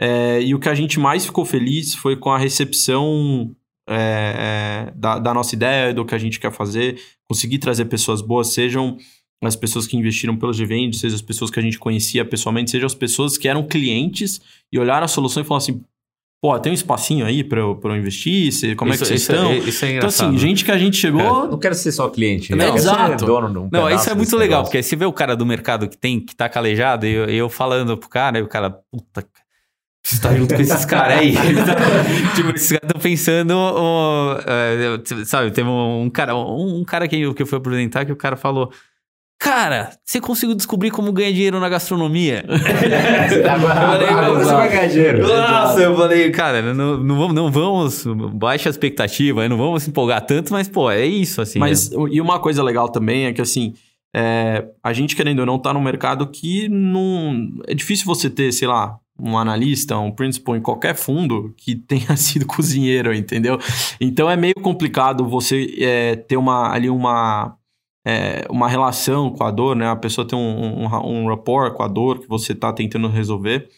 [SPEAKER 3] É, e o que a gente mais ficou feliz foi com a recepção é, da, da, nossa ideia, do que a gente quer fazer, conseguir trazer pessoas boas, sejam as pessoas que investiram pelos eventos, sejam as pessoas que a gente conhecia pessoalmente, sejam as pessoas que eram clientes e olharam a solução e falaram assim: Pô, tem um espacinho aí pra eu, pra eu investir? Cê, como isso, é que vocês estão?
[SPEAKER 2] É, isso é engraçado.
[SPEAKER 3] Então, assim, gente que a gente chegou.
[SPEAKER 1] É, não quero ser só cliente, né?
[SPEAKER 2] Exato.
[SPEAKER 1] um
[SPEAKER 2] não, isso é muito legal, negócio. porque você vê o cara do mercado que tem, que tá calejado, e eu, eu falando pro cara, e o cara, puta, você tá junto com esses caras aí. tipo, esses caras estão pensando. uh, sabe, teve um, um cara, um, um, cara que, que eu fui apresentar que o cara falou. Cara, você conseguiu descobrir como ganhar dinheiro na gastronomia?
[SPEAKER 1] agora, você vai ganhar dinheiro.
[SPEAKER 2] Nossa, eu falei, cara, não, não, vamos, não vamos, baixa a expectativa, não vamos se empolgar tanto, mas, pô, é isso, assim.
[SPEAKER 3] Mas,
[SPEAKER 2] é.
[SPEAKER 3] e uma coisa legal também é que, assim, é, a gente, querendo ou não, tá num mercado que não... É difícil você ter, sei lá, um analista, um principal em qualquer fundo que tenha sido cozinheiro, entendeu? Então, é meio complicado você é, ter uma, ali uma é, uma relação com a dor, né? A pessoa tem um, um, um rapport com a dor que você está tentando resolver.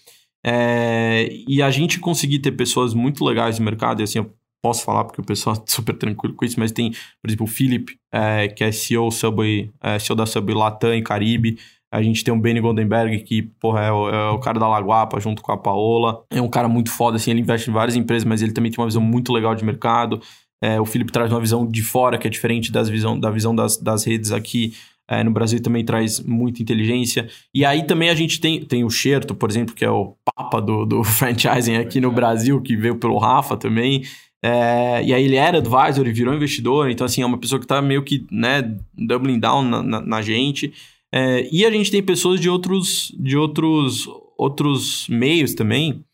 [SPEAKER 3] É, e a gente conseguir ter pessoas muito legais no mercado, e assim, eu posso falar porque o pessoal é super tranquilo com isso, mas tem, por exemplo, o Philip, é, que é CEO, Subway, é, CEO da Subway Latam e Caribe. A gente tem o Benny Goldenberg, que, porra, é o, é o, cara da Laguapa, junto com a Paola. É um cara muito foda, assim, ele investe em várias empresas, mas ele também tem uma visão muito legal de mercado. É, o Felipe traz uma visão de fora, que é diferente das visão, da visão das, das redes aqui. É, no Brasil também traz muita inteligência. E aí também a gente tem, tem o Xerto, por exemplo, que é o papa do, do franchising aqui no Brasil, que veio pelo Rafa também. É, e aí ele era advisor e virou investidor, então assim, é uma pessoa que está meio que, né, doubling down na, na, na gente. É, e a gente tem pessoas de outros, de outros, outros meios também,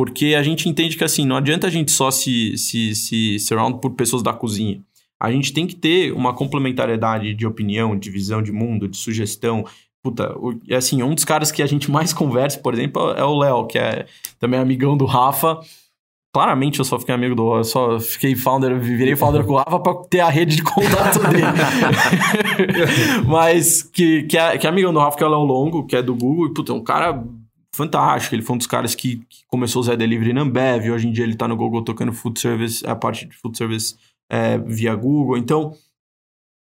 [SPEAKER 3] porque a gente entende que assim, não adianta a gente só se, se, se surround por pessoas da cozinha. A gente tem que ter uma complementariedade de opinião, de visão de mundo, de sugestão. Puta, o, assim, um dos caras que a gente mais conversa, por exemplo, é o Léo, que é também amigão do Rafa. Claramente eu só fiquei amigo do. Eu só fiquei founder, virei founder com o Rafa pra ter a rede de contato dele. Mas que, que, é, que é amigo do Rafa, que é o Léo Longo, que é do Google, e puta, é um cara fantástico. Ele foi um dos caras que, que começou o Zé Delivery na Ambev, hoje em dia ele tá no Google tocando food service, a parte de food service é, via Google. Então,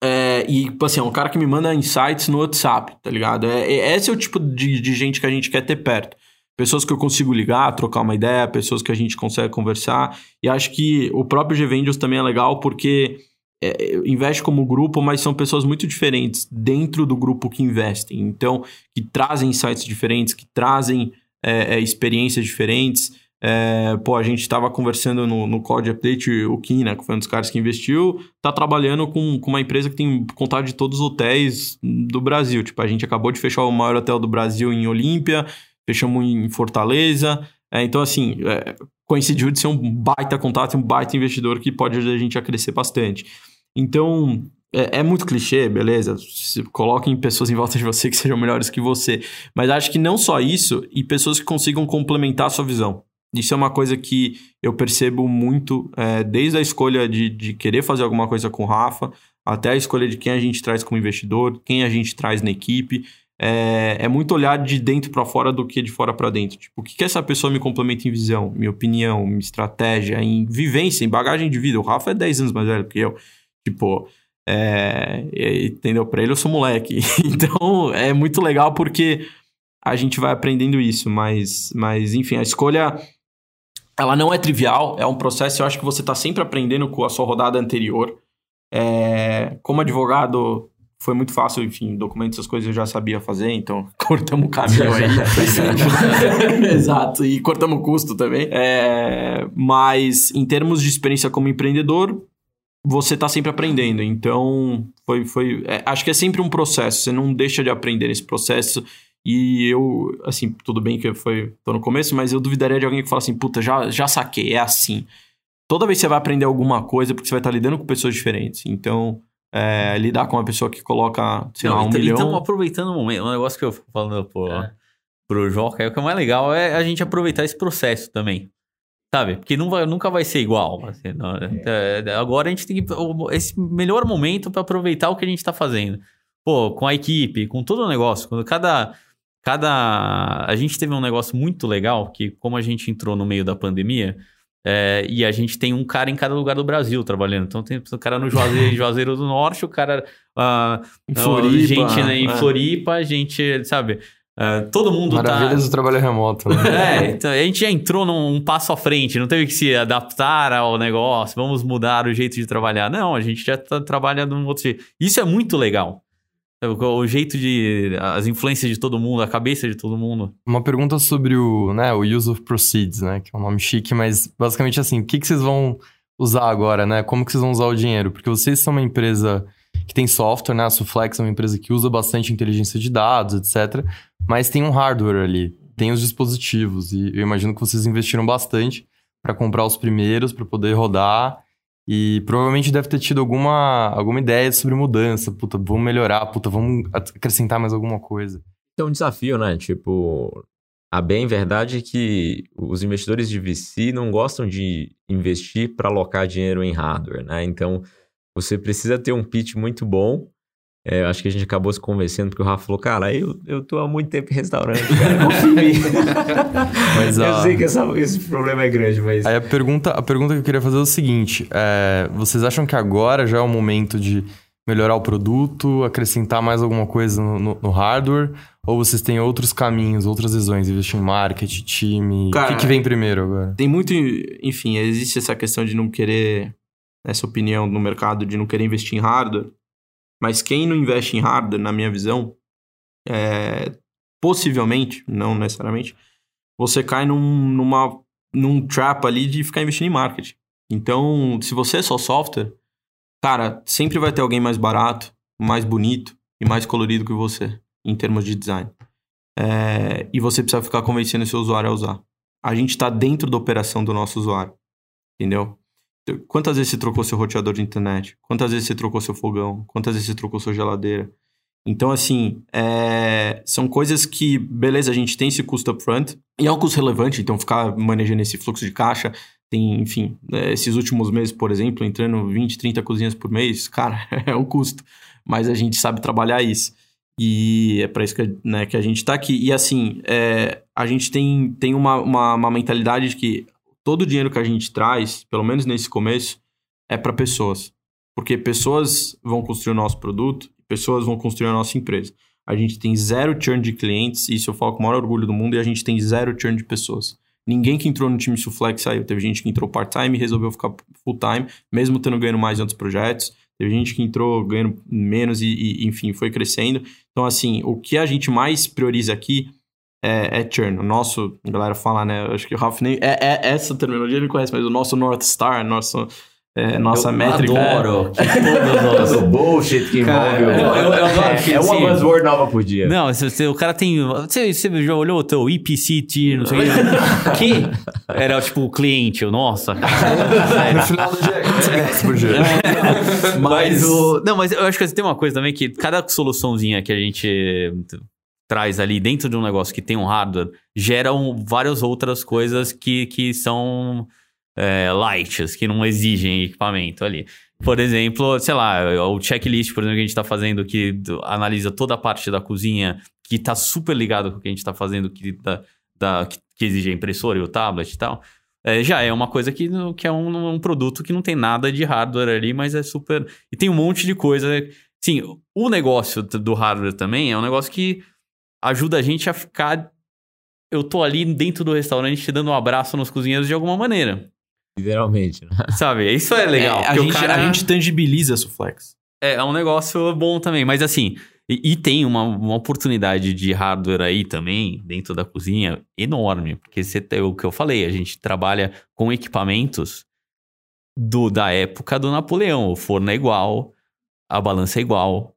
[SPEAKER 3] é, e, tipo assim, é um cara que me manda insights no WhatsApp, tá ligado? É, é, esse é o tipo de, de gente que a gente quer ter perto pessoas que eu consigo ligar, trocar uma ideia, pessoas que a gente consegue conversar. E acho que o próprio Gvendios também é legal porque é, investe como grupo, mas são pessoas muito diferentes dentro do grupo que investem. Então, que trazem insights diferentes, que trazem é, é, experiências diferentes. É, pô, a gente estava conversando no, no Code Update, o Kina, que foi um dos caras que investiu, tá trabalhando com, com uma empresa que tem contato de todos os hotéis do Brasil. Tipo, a gente acabou de fechar o maior hotel do Brasil em Olímpia, fechamos em Fortaleza. É, então, assim, é, coincidiu de ser um baita contato, um baita investidor que pode ajudar a gente a crescer bastante. Então, é, é, muito clichê, beleza? Coloquem pessoas em volta de você que sejam melhores que você. Mas acho que não só isso, e pessoas que consigam complementar a sua visão. Isso é uma coisa que eu percebo muito, é, desde a escolha de, de querer fazer alguma coisa com o Rafa, até a escolha de quem a gente traz como investidor, quem a gente traz na equipe é, é muito olhar de dentro para fora do que de fora para dentro. Tipo, o que, que essa pessoa me complementa em visão, minha opinião, minha estratégia, em vivência, em bagagem de vida. O Rafa é 10 anos mais velho que eu. Tipo, é, entendeu? Para ele eu sou moleque. então é muito legal porque a gente vai aprendendo isso. Mas, mas enfim, a escolha ela não é trivial, é um processo. Eu acho que você está sempre aprendendo com a sua rodada anterior. É, como advogado, foi muito fácil, enfim, documentos, essas coisas eu já sabia fazer, então cortamos o caminho aí. Exato, e cortamos o custo também. É, mas em termos de experiência como empreendedor, você está sempre aprendendo. Então, foi. foi é, acho que é sempre um processo, você não deixa de aprender nesse processo. E eu, assim, tudo bem que foi tô no começo, mas eu duvidaria de alguém que fala assim, puta, já, já saquei, é assim. Toda vez que você vai aprender alguma coisa, porque você vai estar lidando com pessoas diferentes. Então, é, lidar com uma pessoa que coloca, sei Não, lá, um então, milhão.
[SPEAKER 2] Então, aproveitando o momento, um negócio que eu falando pro, é. pro Joca, é o que é mais legal é a gente aproveitar esse processo também. Sabe? Porque não vai, nunca vai ser igual. Assim, não, é. é agora a gente tem que. Esse melhor momento para aproveitar o que a gente está fazendo. Pô, com a equipe, com todo o negócio. Quando cada. Cada. A gente teve um negócio muito legal que, como a gente entrou no meio da pandemia, é, e a gente tem um cara em cada lugar do Brasil trabalhando. Então tem o cara no Juazeiro, Juazeiro do Norte, o cara uh, em Floripa, gente né, em é. Floripa, gente, sabe? Uh, todo mundo
[SPEAKER 4] Maravilhas
[SPEAKER 2] tá...
[SPEAKER 4] do trabalho remoto.
[SPEAKER 2] Né? é, então a gente já entrou num um passo à frente, não teve que se adaptar ao negócio, vamos mudar o jeito de trabalhar. Não, a gente já tá, trabalha de um outro jeito. Isso é muito legal. O jeito de. as influências de todo mundo, a cabeça de todo mundo.
[SPEAKER 4] Uma pergunta sobre o, né, o use of proceeds, né? Que é um nome chique, mas basicamente assim, o que, que vocês vão usar agora, né? Como que vocês vão usar o dinheiro? Porque vocês são uma empresa que tem software, né? A Suflex é uma empresa que usa bastante inteligência de dados, etc. Mas tem um hardware ali, tem os dispositivos. E eu imagino que vocês investiram bastante para comprar os primeiros, para poder rodar e provavelmente deve ter tido alguma, alguma ideia sobre mudança. Puta, vamos melhorar, puta, vamos acrescentar mais alguma coisa.
[SPEAKER 1] É um desafio, né? Tipo, a bem verdade é que os investidores de VC não gostam de investir para alocar dinheiro em hardware, né? Então, você precisa ter um pitch muito bom É, acho que a gente acabou se convencendo, porque o Rafa falou, cara, eu, eu tô há muito tempo em restaurante, cara, confia em mim.
[SPEAKER 4] Mas,
[SPEAKER 1] eu
[SPEAKER 4] ah,
[SPEAKER 1] sei que essa- esse problema é grande, mas...
[SPEAKER 4] Aí a pergunta, a pergunta que eu queria fazer é o seguinte: é, vocês acham que agora já é o momento de melhorar o produto, acrescentar mais alguma coisa no, no- no hardware? Ou vocês têm outros caminhos, outras visões, investir em marketing, time?
[SPEAKER 3] Cara,
[SPEAKER 4] o que, que vem primeiro agora?
[SPEAKER 3] Tem muito, enfim, existe essa questão de não querer, essa opinião no mercado de não querer investir em hardware. Mas quem não investe em hardware, na minha visão, é, possivelmente, não necessariamente, você cai num, numa, num trap ali de ficar investindo em marketing. Então, se você é só software, cara, sempre vai ter alguém mais barato, mais bonito e mais colorido que você, em termos de design. É, e você precisa ficar convencendo seu usuário a usar a gente está dentro da operação do nosso usuário. Entendeu? Quantas vezes você trocou seu roteador de internet? Quantas vezes você trocou seu fogão? Quantas vezes você trocou sua geladeira? Então, assim, é, são coisas que, beleza, a gente tem esse custo upfront, e é um custo relevante, então ficar manejando esse fluxo de caixa, tem, enfim, é, esses últimos meses, por exemplo, entrando 20, 30 cozinhas por mês, cara, é um custo, mas a gente sabe trabalhar isso. E é para isso que, né, que a gente tá aqui. E assim, é, a gente tem, tem uma, uma, uma mentalidade de que todo o dinheiro que a gente traz, pelo menos nesse começo, é para pessoas. Porque pessoas vão construir o nosso produto, pessoas vão construir a nossa empresa. A gente tem zero churn de clientes, isso eu falo com o maior orgulho do mundo, e a gente tem zero churn de pessoas. Ninguém que entrou no time Suflex saiu. Teve gente que entrou part-time e resolveu ficar full-time, mesmo tendo ganhando mais em outros projetos. Teve gente que entrou ganhando menos e, e, enfim, foi crescendo. Então, assim, o que a gente mais prioriza aqui é, é churn. O nosso, a galera fala, né? Acho que o Ralph nem. É, é- essa terminologia ele conhece, mas o nosso North Star, nosso, é, nossa
[SPEAKER 2] eu
[SPEAKER 3] métrica. é-
[SPEAKER 2] adoro que todos
[SPEAKER 1] Todo bullshit que envolve o...
[SPEAKER 2] eu- eu- eu adoro que,
[SPEAKER 1] é uma buzzword nova por dia.
[SPEAKER 2] Não, se, se o cara tem. Você, você já olhou o teu IPCT, não sei o que. era tipo o cliente, eu, nossa, cara.
[SPEAKER 4] No final do dia, você gasta por dia?
[SPEAKER 2] Mas o. Não, mas eu acho que tem uma coisa também que cada soluçãozinha que a gente traz ali dentro de um negócio que tem um hardware geram várias outras coisas que, que são é, lights, que não exigem equipamento ali. Por exemplo, sei lá, o checklist, por exemplo, que a gente está fazendo, que analisa toda a parte da cozinha, que está super ligado com o que a gente está fazendo, que, da, que, que exige a impressora e o tablet e tal. é, já é uma coisa que, que é um, um produto que não tem nada de hardware ali, mas é super. E tem um monte de coisa. Sim, o negócio do hardware também é um negócio que ajuda a gente a ficar. Eu tô ali dentro do restaurante te dando um abraço nos cozinheiros de alguma maneira.
[SPEAKER 1] Literalmente. né?
[SPEAKER 2] Sabe? Isso é legal.
[SPEAKER 3] É, a,
[SPEAKER 2] porque o
[SPEAKER 3] gente,
[SPEAKER 2] cara-
[SPEAKER 3] a gente tangibiliza a Suflex.
[SPEAKER 2] é, é um negócio bom também, mas assim, e, e tem uma, uma oportunidade de hardware aí também, dentro da cozinha, enorme. Porque você tem o que eu falei, a gente trabalha com equipamentos do, da época do Napoleão. O forno é igual, a balança é igual.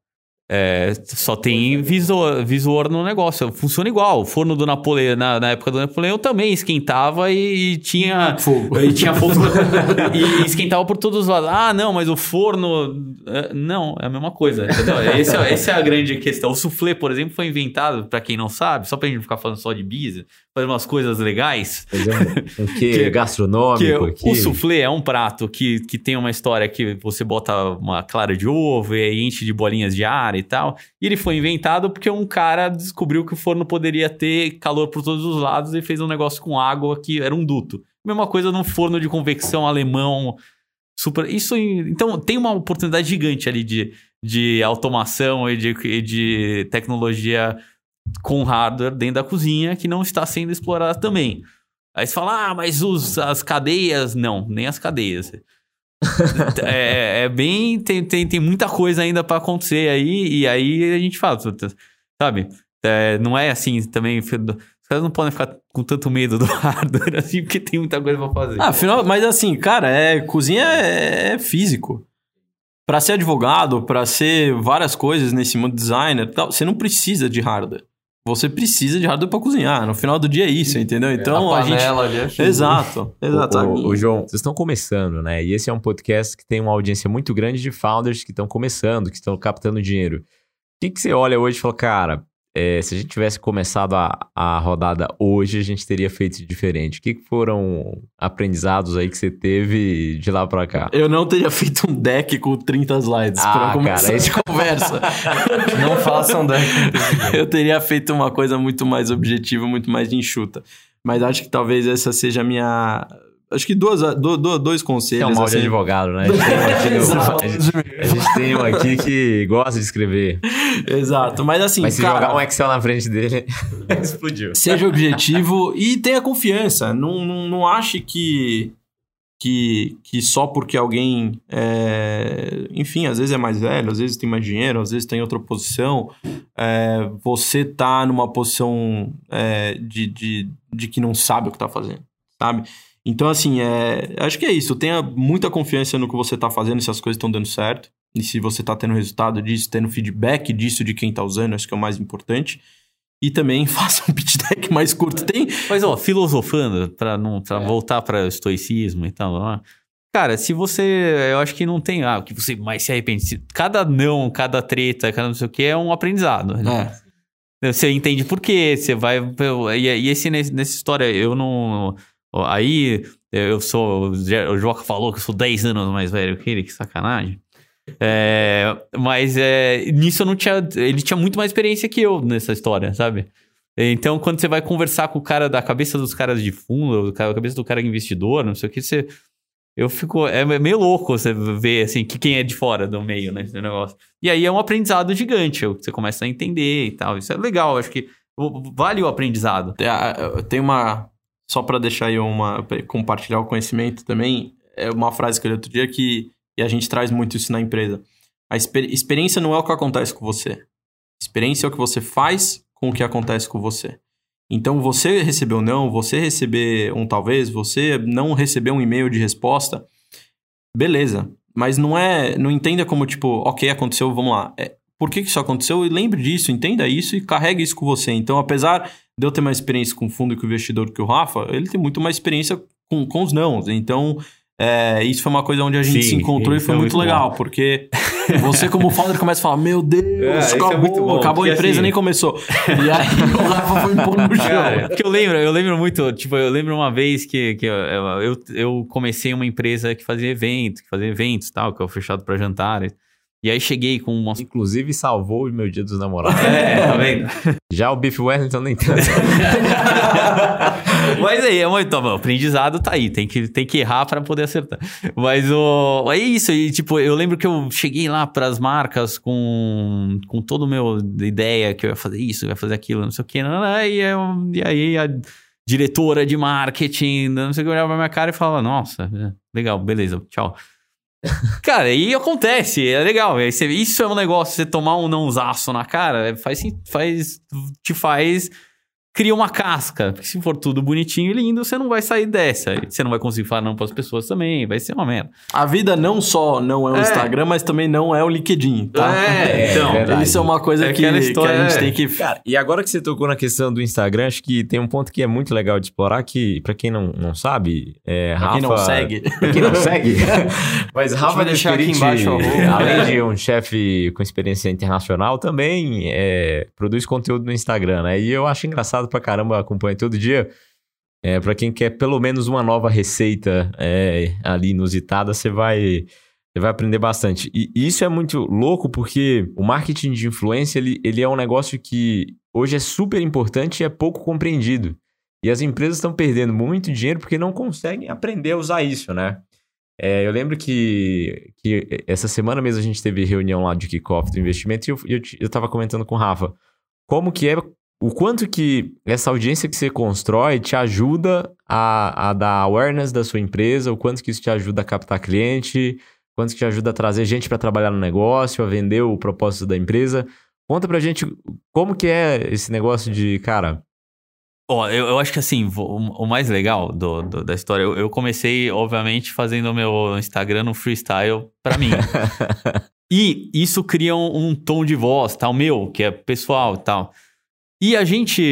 [SPEAKER 2] É, só tem visor, visor no negócio. Funciona igual. O forno do Napoleão, na, na época do Napoleão, também esquentava e, e tinha
[SPEAKER 3] Fogo.
[SPEAKER 2] e tinha fogo e esquentava por todos os lados. Ah, não, mas o forno. é, Não, é a mesma coisa. Entendeu? Esse é- essa é a grande questão. O soufflé, por exemplo, foi inventado, pra quem não sabe, só pra gente ficar falando só de bis, fazer umas coisas legais.
[SPEAKER 1] Fazer um, um quê
[SPEAKER 2] Que-
[SPEAKER 1] gastronômico
[SPEAKER 2] Que o soufflé é um prato que, que tem uma história que você bota uma clara de ovo e enche de bolinhas de ar e tal. E ele foi inventado porque um cara descobriu que o forno poderia ter calor por todos os lados e fez um negócio com água que era um duto. Mesma coisa num forno de convecção alemão. Super. Isso. Então tem uma oportunidade gigante ali de, de automação e de, e de tecnologia com hardware dentro da cozinha que não está sendo explorada também. Aí você fala, ah, mas os, as cadeias. Não, nem as cadeias. é, é bem. Tem, tem, tem muita coisa ainda para acontecer aí, e aí a gente fala, sabe? É, não é assim também. Os caras não podem ficar com tanto medo do hardware assim, porque tem muita coisa pra fazer.
[SPEAKER 3] Ah, afinal, mas assim, cara, é, cozinha é, é físico. Pra ser advogado, pra ser várias coisas nesse mundo designer, tal, você não precisa de hardware. Você precisa de hardware pra cozinhar. No final do dia é isso, entendeu? Então
[SPEAKER 4] a
[SPEAKER 3] a, gente.
[SPEAKER 4] panela ali é.
[SPEAKER 3] Exato, exato.
[SPEAKER 1] O, o- o João, vocês estão começando, né? E esse é um podcast que tem uma audiência muito grande de founders que estão começando, que estão captando dinheiro. O que, que você olha hoje e fala, cara, é, se a gente tivesse começado a, a rodada hoje, a gente teria feito diferente? O que foram aprendizados aí que você teve de lá pra cá?
[SPEAKER 3] Eu não teria feito um deck com 30 slides
[SPEAKER 1] Ah,
[SPEAKER 3] pra começar
[SPEAKER 1] cara, esse-
[SPEAKER 3] a conversa.
[SPEAKER 4] Não façam deck.
[SPEAKER 3] eu teria feito uma coisa muito mais objetiva, muito mais enxuta. Mas acho que talvez essa seja a minha. Acho que duas, do- do- dois conselhos.
[SPEAKER 1] é um mal de
[SPEAKER 3] assim.
[SPEAKER 1] advogado, né? A gente tem um aqui, no-
[SPEAKER 3] Exato.
[SPEAKER 1] a gente- a gente tem um aqui que gosta de escrever.
[SPEAKER 3] Exato. Mas assim,
[SPEAKER 1] Mas se
[SPEAKER 3] cara,
[SPEAKER 1] jogar um Excel na frente dele, explodiu.
[SPEAKER 3] seja objetivo e tenha confiança. Não, não, não ache que, que, que só porque alguém, é, enfim, às vezes é mais velho, às vezes tem mais dinheiro, às vezes tem outra posição, é, você tá numa posição é, de, de, de que não sabe o que tá fazendo, sabe? Então, assim, é, acho que é isso. Tenha muita confiança no que você tá fazendo, se as coisas estão dando certo. E se você tá tendo resultado disso, tendo feedback disso de quem tá usando, acho que é o mais importante. E também faça um pitch deck mais curto. Tem.
[SPEAKER 2] Mas, ó, filosofando, pra, não, pra
[SPEAKER 3] É.
[SPEAKER 2] voltar pra estoicismo e tal, ó, cara, se você. Eu acho que não tem. Ah, o que você mais se arrepende. Cada não, cada treta, cada não sei o que é um aprendizado.
[SPEAKER 3] É,
[SPEAKER 2] Você entende por quê, você vai. E, e esse, nesse- nessa história, eu não. Aí, eu sou. O Joca falou que eu sou 10 anos mais velho que ele, que sacanagem. É, mas é, nisso eu não tinha. Ele tinha muito mais experiência que eu nessa história, sabe? Então, quando você vai conversar com o cara da cabeça dos caras de fundo, da cabeça do cara investidor, não sei o que, você. Eu fico. É meio louco você ver, assim, que quem é de fora do meio, né? Negócio. E aí é um aprendizado gigante. Você começa a entender e tal. Isso é legal. Acho que vale o aprendizado.
[SPEAKER 3] A- tem uma. Só para deixar aí uma. compartilhar o conhecimento também. É uma frase que eu li outro dia que. E a gente traz muito isso na empresa. A exper- experiência não é o que acontece com você. Experiência é o que você faz com o que acontece com você. Então, você receber um não, você receber um talvez, você não receber um e-mail de resposta, beleza. Mas não é. Não entenda como, tipo, ok, aconteceu, vamos lá. É, por que, que isso aconteceu? E lembre disso, entenda isso e carregue isso com você. Então, apesar de eu ter mais experiência com o fundo e com o investidor que o Rafa, ele tem muito mais experiência com, com os não. Então, é, isso foi uma coisa onde a gente
[SPEAKER 2] Sim,
[SPEAKER 3] se encontrou e foi
[SPEAKER 2] é
[SPEAKER 3] muito,
[SPEAKER 2] muito
[SPEAKER 3] legal, porque você, como founder, começa a falar: Meu Deus,
[SPEAKER 2] É, é
[SPEAKER 3] acabou,
[SPEAKER 2] bom,
[SPEAKER 3] acabou a empresa,
[SPEAKER 2] assim-
[SPEAKER 3] nem começou. E aí o Rafa foi pondo no chão.
[SPEAKER 2] Cara, porque eu lembro, eu lembro muito, tipo, eu lembro uma vez que, que eu, eu, eu comecei uma empresa que fazia evento, que fazia eventos e tal, que é o fechado pra jantares. E aí cheguei com umas.
[SPEAKER 1] Inclusive, salvou o meu dia dos namorados.
[SPEAKER 2] É, tá vendo?
[SPEAKER 1] Já o Beef Wellington nem tanto.
[SPEAKER 2] Mas aí, é muito, o aprendizado tá aí, tem que, tem que errar pra poder acertar. Mas o, é isso, e tipo, eu lembro que eu cheguei lá pras marcas com, com todo o meu ideia que eu ia fazer isso, eu ia fazer aquilo, não sei o que, e, eu- e aí a diretora de marketing, não sei o que, olhava pra minha cara e falava, nossa, é, legal, beleza, tchau. Cara, aí acontece, é legal. Isso é um negócio, você tomar um nãozaço na cara, faz, faz, te faz cria uma casca. Porque se for tudo bonitinho e lindo, você não vai sair dessa. Você não vai conseguir falar não pras pessoas também. Vai ser uma merda.
[SPEAKER 3] A vida não só não é o
[SPEAKER 2] É.
[SPEAKER 3] Instagram, mas também não é o LinkedIn, tá?
[SPEAKER 2] É, então.
[SPEAKER 1] verdade.
[SPEAKER 3] Isso é uma coisa
[SPEAKER 2] É
[SPEAKER 3] que,
[SPEAKER 2] aquela
[SPEAKER 3] que
[SPEAKER 2] história,
[SPEAKER 3] a gente
[SPEAKER 2] é.
[SPEAKER 3] tem que.
[SPEAKER 1] Cara, e agora que você tocou na questão do Instagram, acho que tem um ponto que é muito legal de explorar, que pra quem não, não sabe, é,
[SPEAKER 3] Pra
[SPEAKER 1] Rafa...
[SPEAKER 3] quem não segue.
[SPEAKER 1] Pra quem não segue. Mas Rafa
[SPEAKER 4] vai deixar aqui embaixo
[SPEAKER 1] além de um chefe com experiência internacional, também é, produz conteúdo no Instagram, né? E eu acho engraçado pra caramba, acompanho todo dia. É, para quem quer pelo menos uma nova receita é, ali inusitada, você vai, você vai aprender bastante. E isso é muito louco porque o marketing de influência, ele, ele é um negócio que hoje é super importante e é pouco compreendido. E as empresas estão perdendo muito dinheiro porque não conseguem aprender a usar isso, né? É, eu lembro que, que essa semana mesmo a gente teve reunião lá de kickoff do investimento e eu, eu, eu tava comentando com o Rafa como que é, o quanto que essa audiência que você constrói te ajuda a, a dar awareness da sua empresa, o quanto que isso te ajuda a captar cliente, quanto que te ajuda a trazer gente para trabalhar no negócio, a vender o propósito da empresa. Conta pra gente como que é esse negócio de, cara,
[SPEAKER 2] Ó, eu, eu acho que assim, o mais legal do, do- da história, eu, eu comecei, obviamente, fazendo o meu Instagram no freestyle pra mim. e isso cria um, um tom de voz, tal, meu, que é pessoal e tal. E a gente.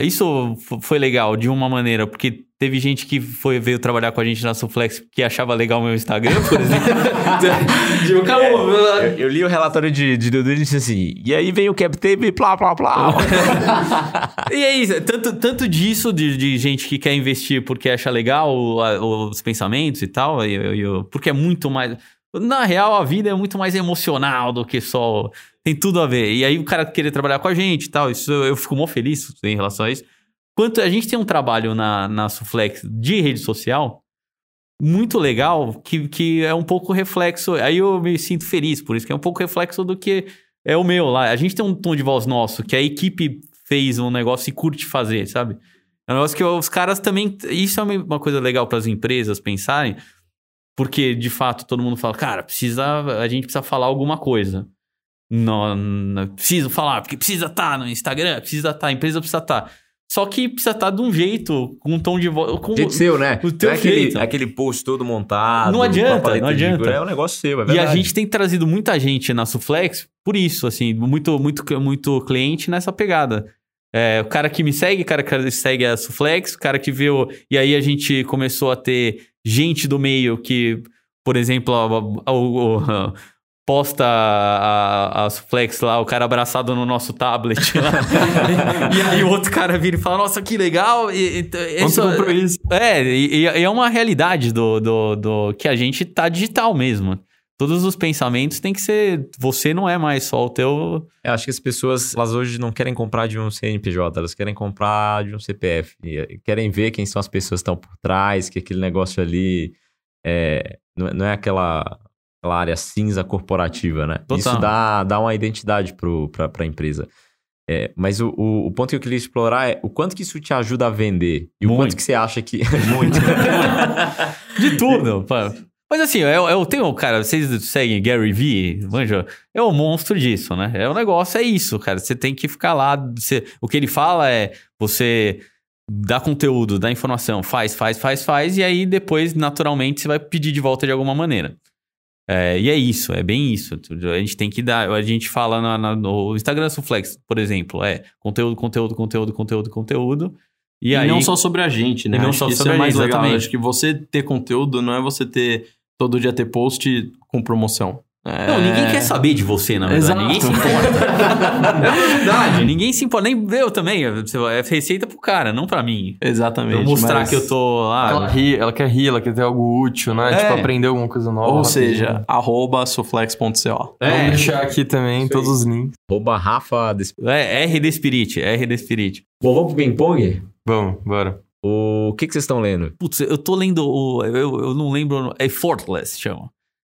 [SPEAKER 2] Isso foi legal de uma maneira, porque Teve gente que foi, veio trabalhar com a gente na Suflex que achava legal o meu Instagram, por exemplo. calma,
[SPEAKER 1] Eu, eu li o relatório de, de due diligence assim, e aí vem o cap table, plá, plá, plá.
[SPEAKER 2] E é isso, tanto, tanto disso, de, de gente que quer investir porque acha legal os pensamentos e tal, e eu- eu- porque é muito mais. Na real, a vida é muito mais emocional do que só. Tem tudo a ver. E aí o cara querer trabalhar com a gente e tal, isso eu fico mó feliz em relação a isso. Quanto a gente tem um trabalho na, na Suflex de rede social muito legal, que, que é um pouco reflexo. Aí eu me sinto feliz por isso, que é um pouco reflexo do que é o meu lá. A gente tem um tom de voz nosso, que a equipe fez um negócio e curte fazer, sabe? É um negócio que os caras também. Isso é uma- coisa legal para as empresas pensarem, porque de fato todo mundo fala, cara, precisa, a gente precisa falar alguma coisa. Não, não preciso falar, porque precisa estar no Instagram, precisa estar, a empresa precisa estar. Só que precisa estar de um jeito, com um tom de voz. Com...
[SPEAKER 1] Jeito seu, né?
[SPEAKER 2] O teu
[SPEAKER 1] não é aquele,
[SPEAKER 2] jeito.
[SPEAKER 1] aquele post todo montado.
[SPEAKER 2] Não adianta, não adianta.
[SPEAKER 1] É um negócio seu, é
[SPEAKER 2] E
[SPEAKER 1] verdade.
[SPEAKER 2] a gente tem trazido muita gente na Suflex por isso, assim, muito, muito, muito cliente nessa pegada. É, o cara que me segue, o cara que segue a Suflex, o cara que viu. E aí a gente começou a ter gente do meio que, por exemplo, o- posta a, a Suflex lá, o cara abraçado no nosso tablet lá. e aí o outro cara vira e fala: Nossa, que legal. E, e- isso-
[SPEAKER 3] comprou isso?
[SPEAKER 2] é, e, e é uma realidade do, do, do que a gente tá digital mesmo. Todos os pensamentos tem que ser. Você não é mais só o teu.
[SPEAKER 1] Eu acho que as pessoas, elas hoje não querem comprar de um CNPJ, elas querem comprar de um CPF. Querem ver quem são as pessoas que estão por trás, que aquele negócio ali é, não, é- não é aquela, aquela área cinza corporativa, né?
[SPEAKER 2] Total.
[SPEAKER 1] Isso dá, dá uma identidade para a empresa. É, mas o, o, o ponto que eu queria explorar é o quanto que isso te ajuda a vender e o
[SPEAKER 2] Muito.
[SPEAKER 1] quanto que você acha que... Muito.
[SPEAKER 2] De tudo. Mas assim, eu, eu tenho, cara, vocês seguem Gary Vee, manja? É o monstro disso, né? É o negócio, é isso, cara. Você tem que ficar lá. você- o que ele fala é você dá conteúdo, dá informação, faz, faz, faz, faz, e aí depois, naturalmente, você vai pedir de volta de alguma maneira. É, e é isso, é bem isso. A gente tem que dar. A gente fala na- na- no Instagram Suflex, por exemplo, é conteúdo, conteúdo, conteúdo, conteúdo, conteúdo. E,
[SPEAKER 3] E,
[SPEAKER 2] aí.
[SPEAKER 3] não só sobre a gente, né?
[SPEAKER 2] E não
[SPEAKER 3] Acho
[SPEAKER 2] só
[SPEAKER 3] que isso
[SPEAKER 2] sobre
[SPEAKER 3] é
[SPEAKER 2] a
[SPEAKER 3] mais
[SPEAKER 2] gente,
[SPEAKER 3] legal.
[SPEAKER 2] exatamente.
[SPEAKER 3] Acho que você ter conteúdo não é você ter todo dia ter post com promoção. É...
[SPEAKER 2] Não, ninguém quer saber de você, na verdade.
[SPEAKER 3] Exato.
[SPEAKER 2] Ninguém se importa. é verdade. Ninguém se importa. Nem eu também. É receita pro cara, não pra mim.
[SPEAKER 3] Exatamente.
[SPEAKER 2] Eu mostrar
[SPEAKER 3] mas-
[SPEAKER 2] que eu tô
[SPEAKER 4] Ela,
[SPEAKER 2] lá.
[SPEAKER 4] ri, ela quer rir, ela quer ter algo útil, né?
[SPEAKER 2] É.
[SPEAKER 4] Tipo, aprender alguma coisa nova.
[SPEAKER 3] Ou
[SPEAKER 4] rapidinho.
[SPEAKER 3] seja, arroba suflex.co.
[SPEAKER 2] É,
[SPEAKER 4] Vamos deixar aqui também todos os links.
[SPEAKER 1] Rouba Rafa... Des-
[SPEAKER 2] é RD Spirit, RD Spirit.
[SPEAKER 1] Bom, vamos pro ping-pong?
[SPEAKER 4] Vamos, bora.
[SPEAKER 1] O que, que vocês estão lendo?
[SPEAKER 2] Putz, eu tô lendo o. Eu, eu não lembro. É Fortless, chama.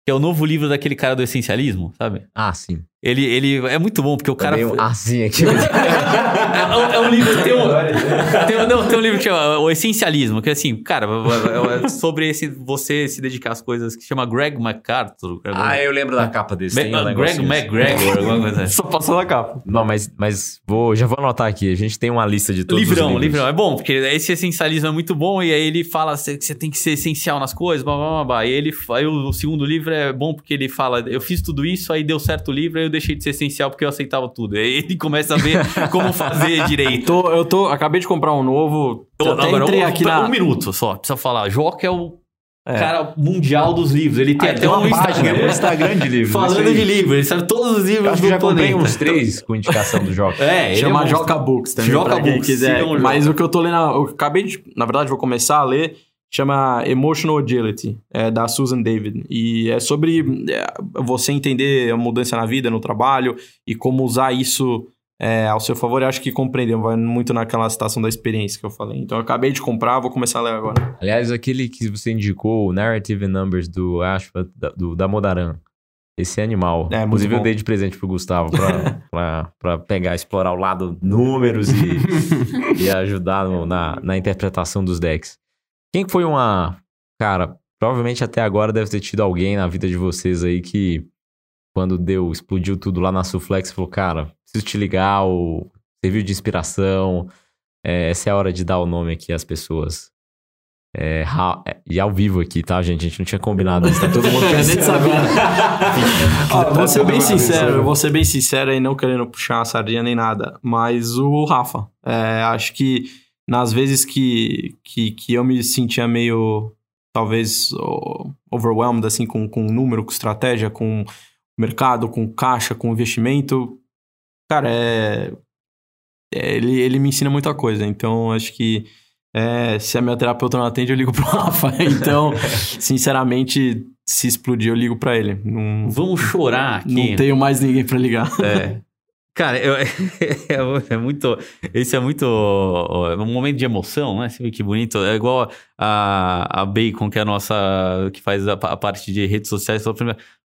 [SPEAKER 2] Que é o novo livro daquele cara do essencialismo, sabe?
[SPEAKER 1] Ah, sim.
[SPEAKER 2] Ele, ele é muito bom, porque o cara.
[SPEAKER 1] Também um assim aqui.
[SPEAKER 2] É, é um livro. Tem um, tem, um- não, tem um livro que chama O Essencialismo, que é assim, cara, é- é sobre esse, você se dedicar às coisas que chama Greg MacArthur.
[SPEAKER 1] ah, eu lembro da capa desse. um
[SPEAKER 2] Ma-
[SPEAKER 1] negócio
[SPEAKER 2] Greg. McGregor, alguma coisa assim.
[SPEAKER 3] Só passando a capa.
[SPEAKER 1] Não, mas, mas vou, já vou anotar aqui. A gente tem uma lista de todos
[SPEAKER 2] Livrão,
[SPEAKER 1] os livros.
[SPEAKER 2] livrão. É bom, porque esse essencialismo é muito bom, e aí ele fala que você tem que ser essencial nas coisas, blá, blá, blá, blá. E ele, aí o, o segundo livro é bom porque ele fala, eu fiz tudo isso, aí deu certo o livro, aí eu deixei de ser essencial porque eu aceitava tudo. Aí ele começa a ver como fazer direito.
[SPEAKER 3] Tô, eu tô, acabei de comprar um novo.
[SPEAKER 2] Então,
[SPEAKER 3] até
[SPEAKER 2] agora,
[SPEAKER 3] entrei
[SPEAKER 2] um,
[SPEAKER 3] aqui
[SPEAKER 2] um
[SPEAKER 3] na.
[SPEAKER 2] minuto só, precisa falar. Joca é o
[SPEAKER 3] É.
[SPEAKER 2] cara mundial dos livros. Ele tem
[SPEAKER 1] Ah,
[SPEAKER 2] até
[SPEAKER 1] tem uma
[SPEAKER 2] um
[SPEAKER 1] página,
[SPEAKER 2] Instagram
[SPEAKER 1] um Instagram de livros.
[SPEAKER 2] falando de livros. Ele sabe todos os livros
[SPEAKER 1] Eu
[SPEAKER 2] do
[SPEAKER 1] já
[SPEAKER 2] planeta.
[SPEAKER 1] uns três com indicação do jogo.
[SPEAKER 2] É, ele
[SPEAKER 3] Chama
[SPEAKER 2] é um.
[SPEAKER 3] Joca Books também,
[SPEAKER 2] Joca Books,
[SPEAKER 3] quiser.
[SPEAKER 2] o
[SPEAKER 3] Mas
[SPEAKER 2] Joca.
[SPEAKER 3] o que eu tô lendo, eu acabei de, na verdade, vou começar a ler, chama Emotional Agility, é da Susan David. E é sobre é, você entender a mudança na vida, no trabalho, e como usar isso é, ao seu favor. Eu acho que compreendeu, vai muito naquela situação da experiência que eu falei. Então eu acabei de comprar, vou começar a ler agora.
[SPEAKER 1] Aliás, aquele que você indicou, o Narrative Numbers do Ashford, da, do, da Modaran. Esse é animal.
[SPEAKER 3] É,
[SPEAKER 1] Inclusive, eu
[SPEAKER 3] bom.
[SPEAKER 1] dei de presente pro Gustavo pra, pra, pra pegar, explorar o lado números e, e ajudar no- na, na interpretação dos decks. Quem que foi uma. Cara, provavelmente até agora deve ter tido alguém na vida de vocês aí que, quando deu, explodiu tudo lá na Suflex, falou: Cara, preciso te ligar, ou serviu de inspiração. É, essa é a hora de dar o nome aqui às pessoas. É, ra- é, e ao vivo aqui, tá, gente? A gente não tinha combinado isso. Tá todo mundo pensando.
[SPEAKER 3] sabia. Ó, vou ser bem
[SPEAKER 1] Tá
[SPEAKER 3] sincero, eu vou ser bem sincero aí, não querendo puxar a sardinha nem nada, mas o Rafa, é, acho que nas vezes que, que, que eu me sentia meio, talvez, oh, overwhelmed, assim, com, com número, com estratégia, com mercado, com caixa, com investimento, cara, é, é ele, ele me ensina muita coisa. Então, acho que é, se a minha terapeuta não atende, eu ligo pro Rafa. Então, sinceramente, se explodir, eu ligo para ele. Não,
[SPEAKER 2] Vamos chorar aqui.
[SPEAKER 3] Não tenho mais ninguém para ligar.
[SPEAKER 2] É. Cara, eu, é, muito. Esse é muito. um momento de emoção, né? Você vê que bonito. É igual a, a Bacon, que é a nossa. que faz a, a parte de redes sociais.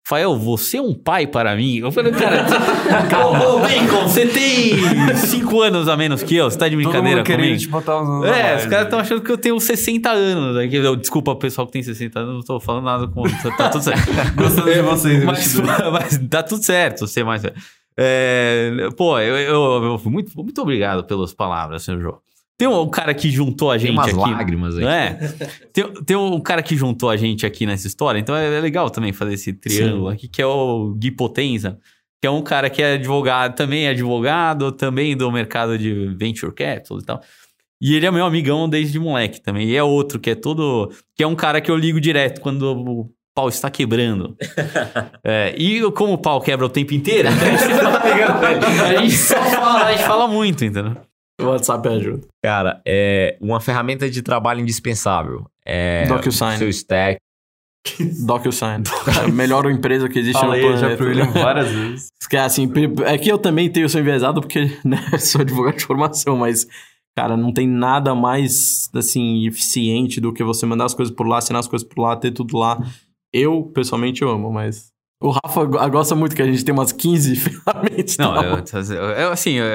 [SPEAKER 2] Fael, você é um pai para mim? Eu falei, cara, ô, Bacon, você tem 5 anos a menos que eu? Você tá de brincadeira
[SPEAKER 4] Todo mundo
[SPEAKER 2] comigo?
[SPEAKER 4] Te botar uns
[SPEAKER 2] é,
[SPEAKER 4] mais,
[SPEAKER 2] os caras estão
[SPEAKER 4] né?
[SPEAKER 2] achando que eu tenho 60 anos. Eu, desculpa, pessoal que tem 60 anos, não tô falando nada com. Tá tudo certo.
[SPEAKER 4] Gostando de vocês,
[SPEAKER 2] mas, mas tá tudo certo, ser mais. É, pô, eu, eu, eu- muito, muito obrigado pelas palavras, senhor João. Tem um cara que juntou a
[SPEAKER 1] Tem
[SPEAKER 2] gente
[SPEAKER 1] umas
[SPEAKER 2] aqui.
[SPEAKER 1] lágrimas aí.
[SPEAKER 2] É. Tem, tem um cara que juntou a gente aqui nessa história, então é, é legal também fazer esse triângulo aqui, que é o Gui Potenza, que é um cara que é advogado, também é advogado, também do mercado de venture capital e tal. E ele é meu amigão desde moleque também. E é outro que é todo. que é um cara que eu ligo direto quando pau está quebrando. É, e como o pau quebra o tempo inteiro, então a gente fala pegando ele. A gente só fala, a gente fala muito, entendeu?
[SPEAKER 3] O WhatsApp ajuda.
[SPEAKER 1] Cara, é uma ferramenta de trabalho indispensável. É
[SPEAKER 3] DocuSign.
[SPEAKER 1] seu stack.
[SPEAKER 3] DocuSign. a melhor empresa que existe
[SPEAKER 4] Falei
[SPEAKER 3] no
[SPEAKER 4] já
[SPEAKER 3] planeta.
[SPEAKER 4] pro William várias vezes.
[SPEAKER 3] Que é assim, é que eu também tenho sou enviesado porque né, sou advogado de formação, mas cara, não tem nada mais assim eficiente do que você mandar as coisas por lá, assinar as coisas por lá, ter tudo lá. Eu pessoalmente eu amo, mas o Rafa go- gosta muito que a gente tem umas 15 ferramentas.
[SPEAKER 2] Não, eu, eu- assim, eu,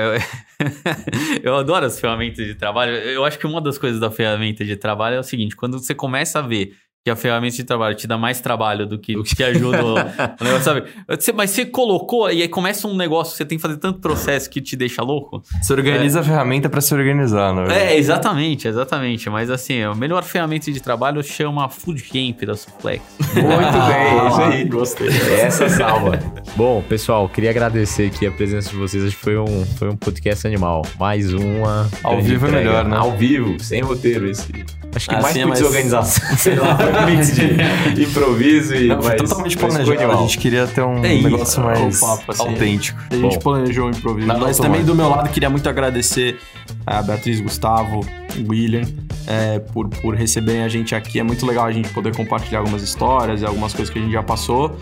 [SPEAKER 2] eu adoro as ferramentas de trabalho. Eu acho que uma das coisas da ferramenta de trabalho é o seguinte: quando você começa a ver que a ferramenta de trabalho te dá mais trabalho do que te ajuda o, o negócio, sabe? Você- mas você colocou e aí começa um negócio, você tem que fazer tanto processo que te deixa louco.
[SPEAKER 4] Você organiza a ferramenta pra se organizar, né?
[SPEAKER 2] É, exatamente, exatamente. Mas assim, a melhor ferramenta de trabalho chama Food Camp da Suplex.
[SPEAKER 1] Muito bem, é isso aí.
[SPEAKER 3] Gostei.
[SPEAKER 1] Essa salva. Bom, pessoal, queria agradecer aqui a presença de vocês. Acho que foi um, foi um podcast animal. Mais uma.
[SPEAKER 4] Ao vivo é melhor, né?
[SPEAKER 1] Ao vivo, sem roteiro esse. Acho que
[SPEAKER 3] Ah,
[SPEAKER 1] mais
[SPEAKER 3] sim, é
[SPEAKER 1] por
[SPEAKER 3] mais-
[SPEAKER 1] desorganização. Sei lá, foi um mix de improviso e.
[SPEAKER 4] Não, foi
[SPEAKER 1] mas-
[SPEAKER 4] totalmente
[SPEAKER 1] mas
[SPEAKER 4] planejado. A gente queria ter um
[SPEAKER 2] É isso,
[SPEAKER 4] negócio mais
[SPEAKER 3] o papo, assim.
[SPEAKER 4] autêntico.
[SPEAKER 3] A gente
[SPEAKER 1] Bom.
[SPEAKER 3] planejou o improviso. Mas
[SPEAKER 4] automático.
[SPEAKER 3] também do meu lado, queria muito agradecer a Beatriz, Gustavo, o William, é, por, por receberem a gente aqui. É muito legal a gente poder compartilhar algumas histórias e algumas coisas que a gente já passou.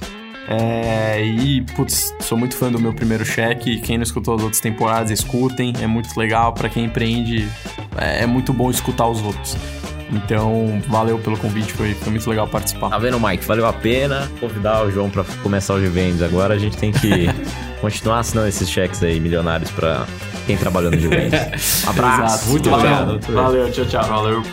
[SPEAKER 3] É, e, putz, sou muito fã do meu primeiro cheque. Quem não escutou as outras temporadas, escutem. É muito legal. Pra quem empreende, é, é muito bom escutar os outros. Então, valeu pelo convite. Foi, foi muito legal participar.
[SPEAKER 1] Tá vendo, Mike? Valeu a pena convidar o João pra começar o Givendes. Agora a gente tem que continuar assinando esses cheques aí, milionários, pra quem trabalhou no Givendes. Abraço.
[SPEAKER 3] Exato.
[SPEAKER 2] Muito obrigado.
[SPEAKER 3] Valeu, tchau, tchau.
[SPEAKER 4] Valeu.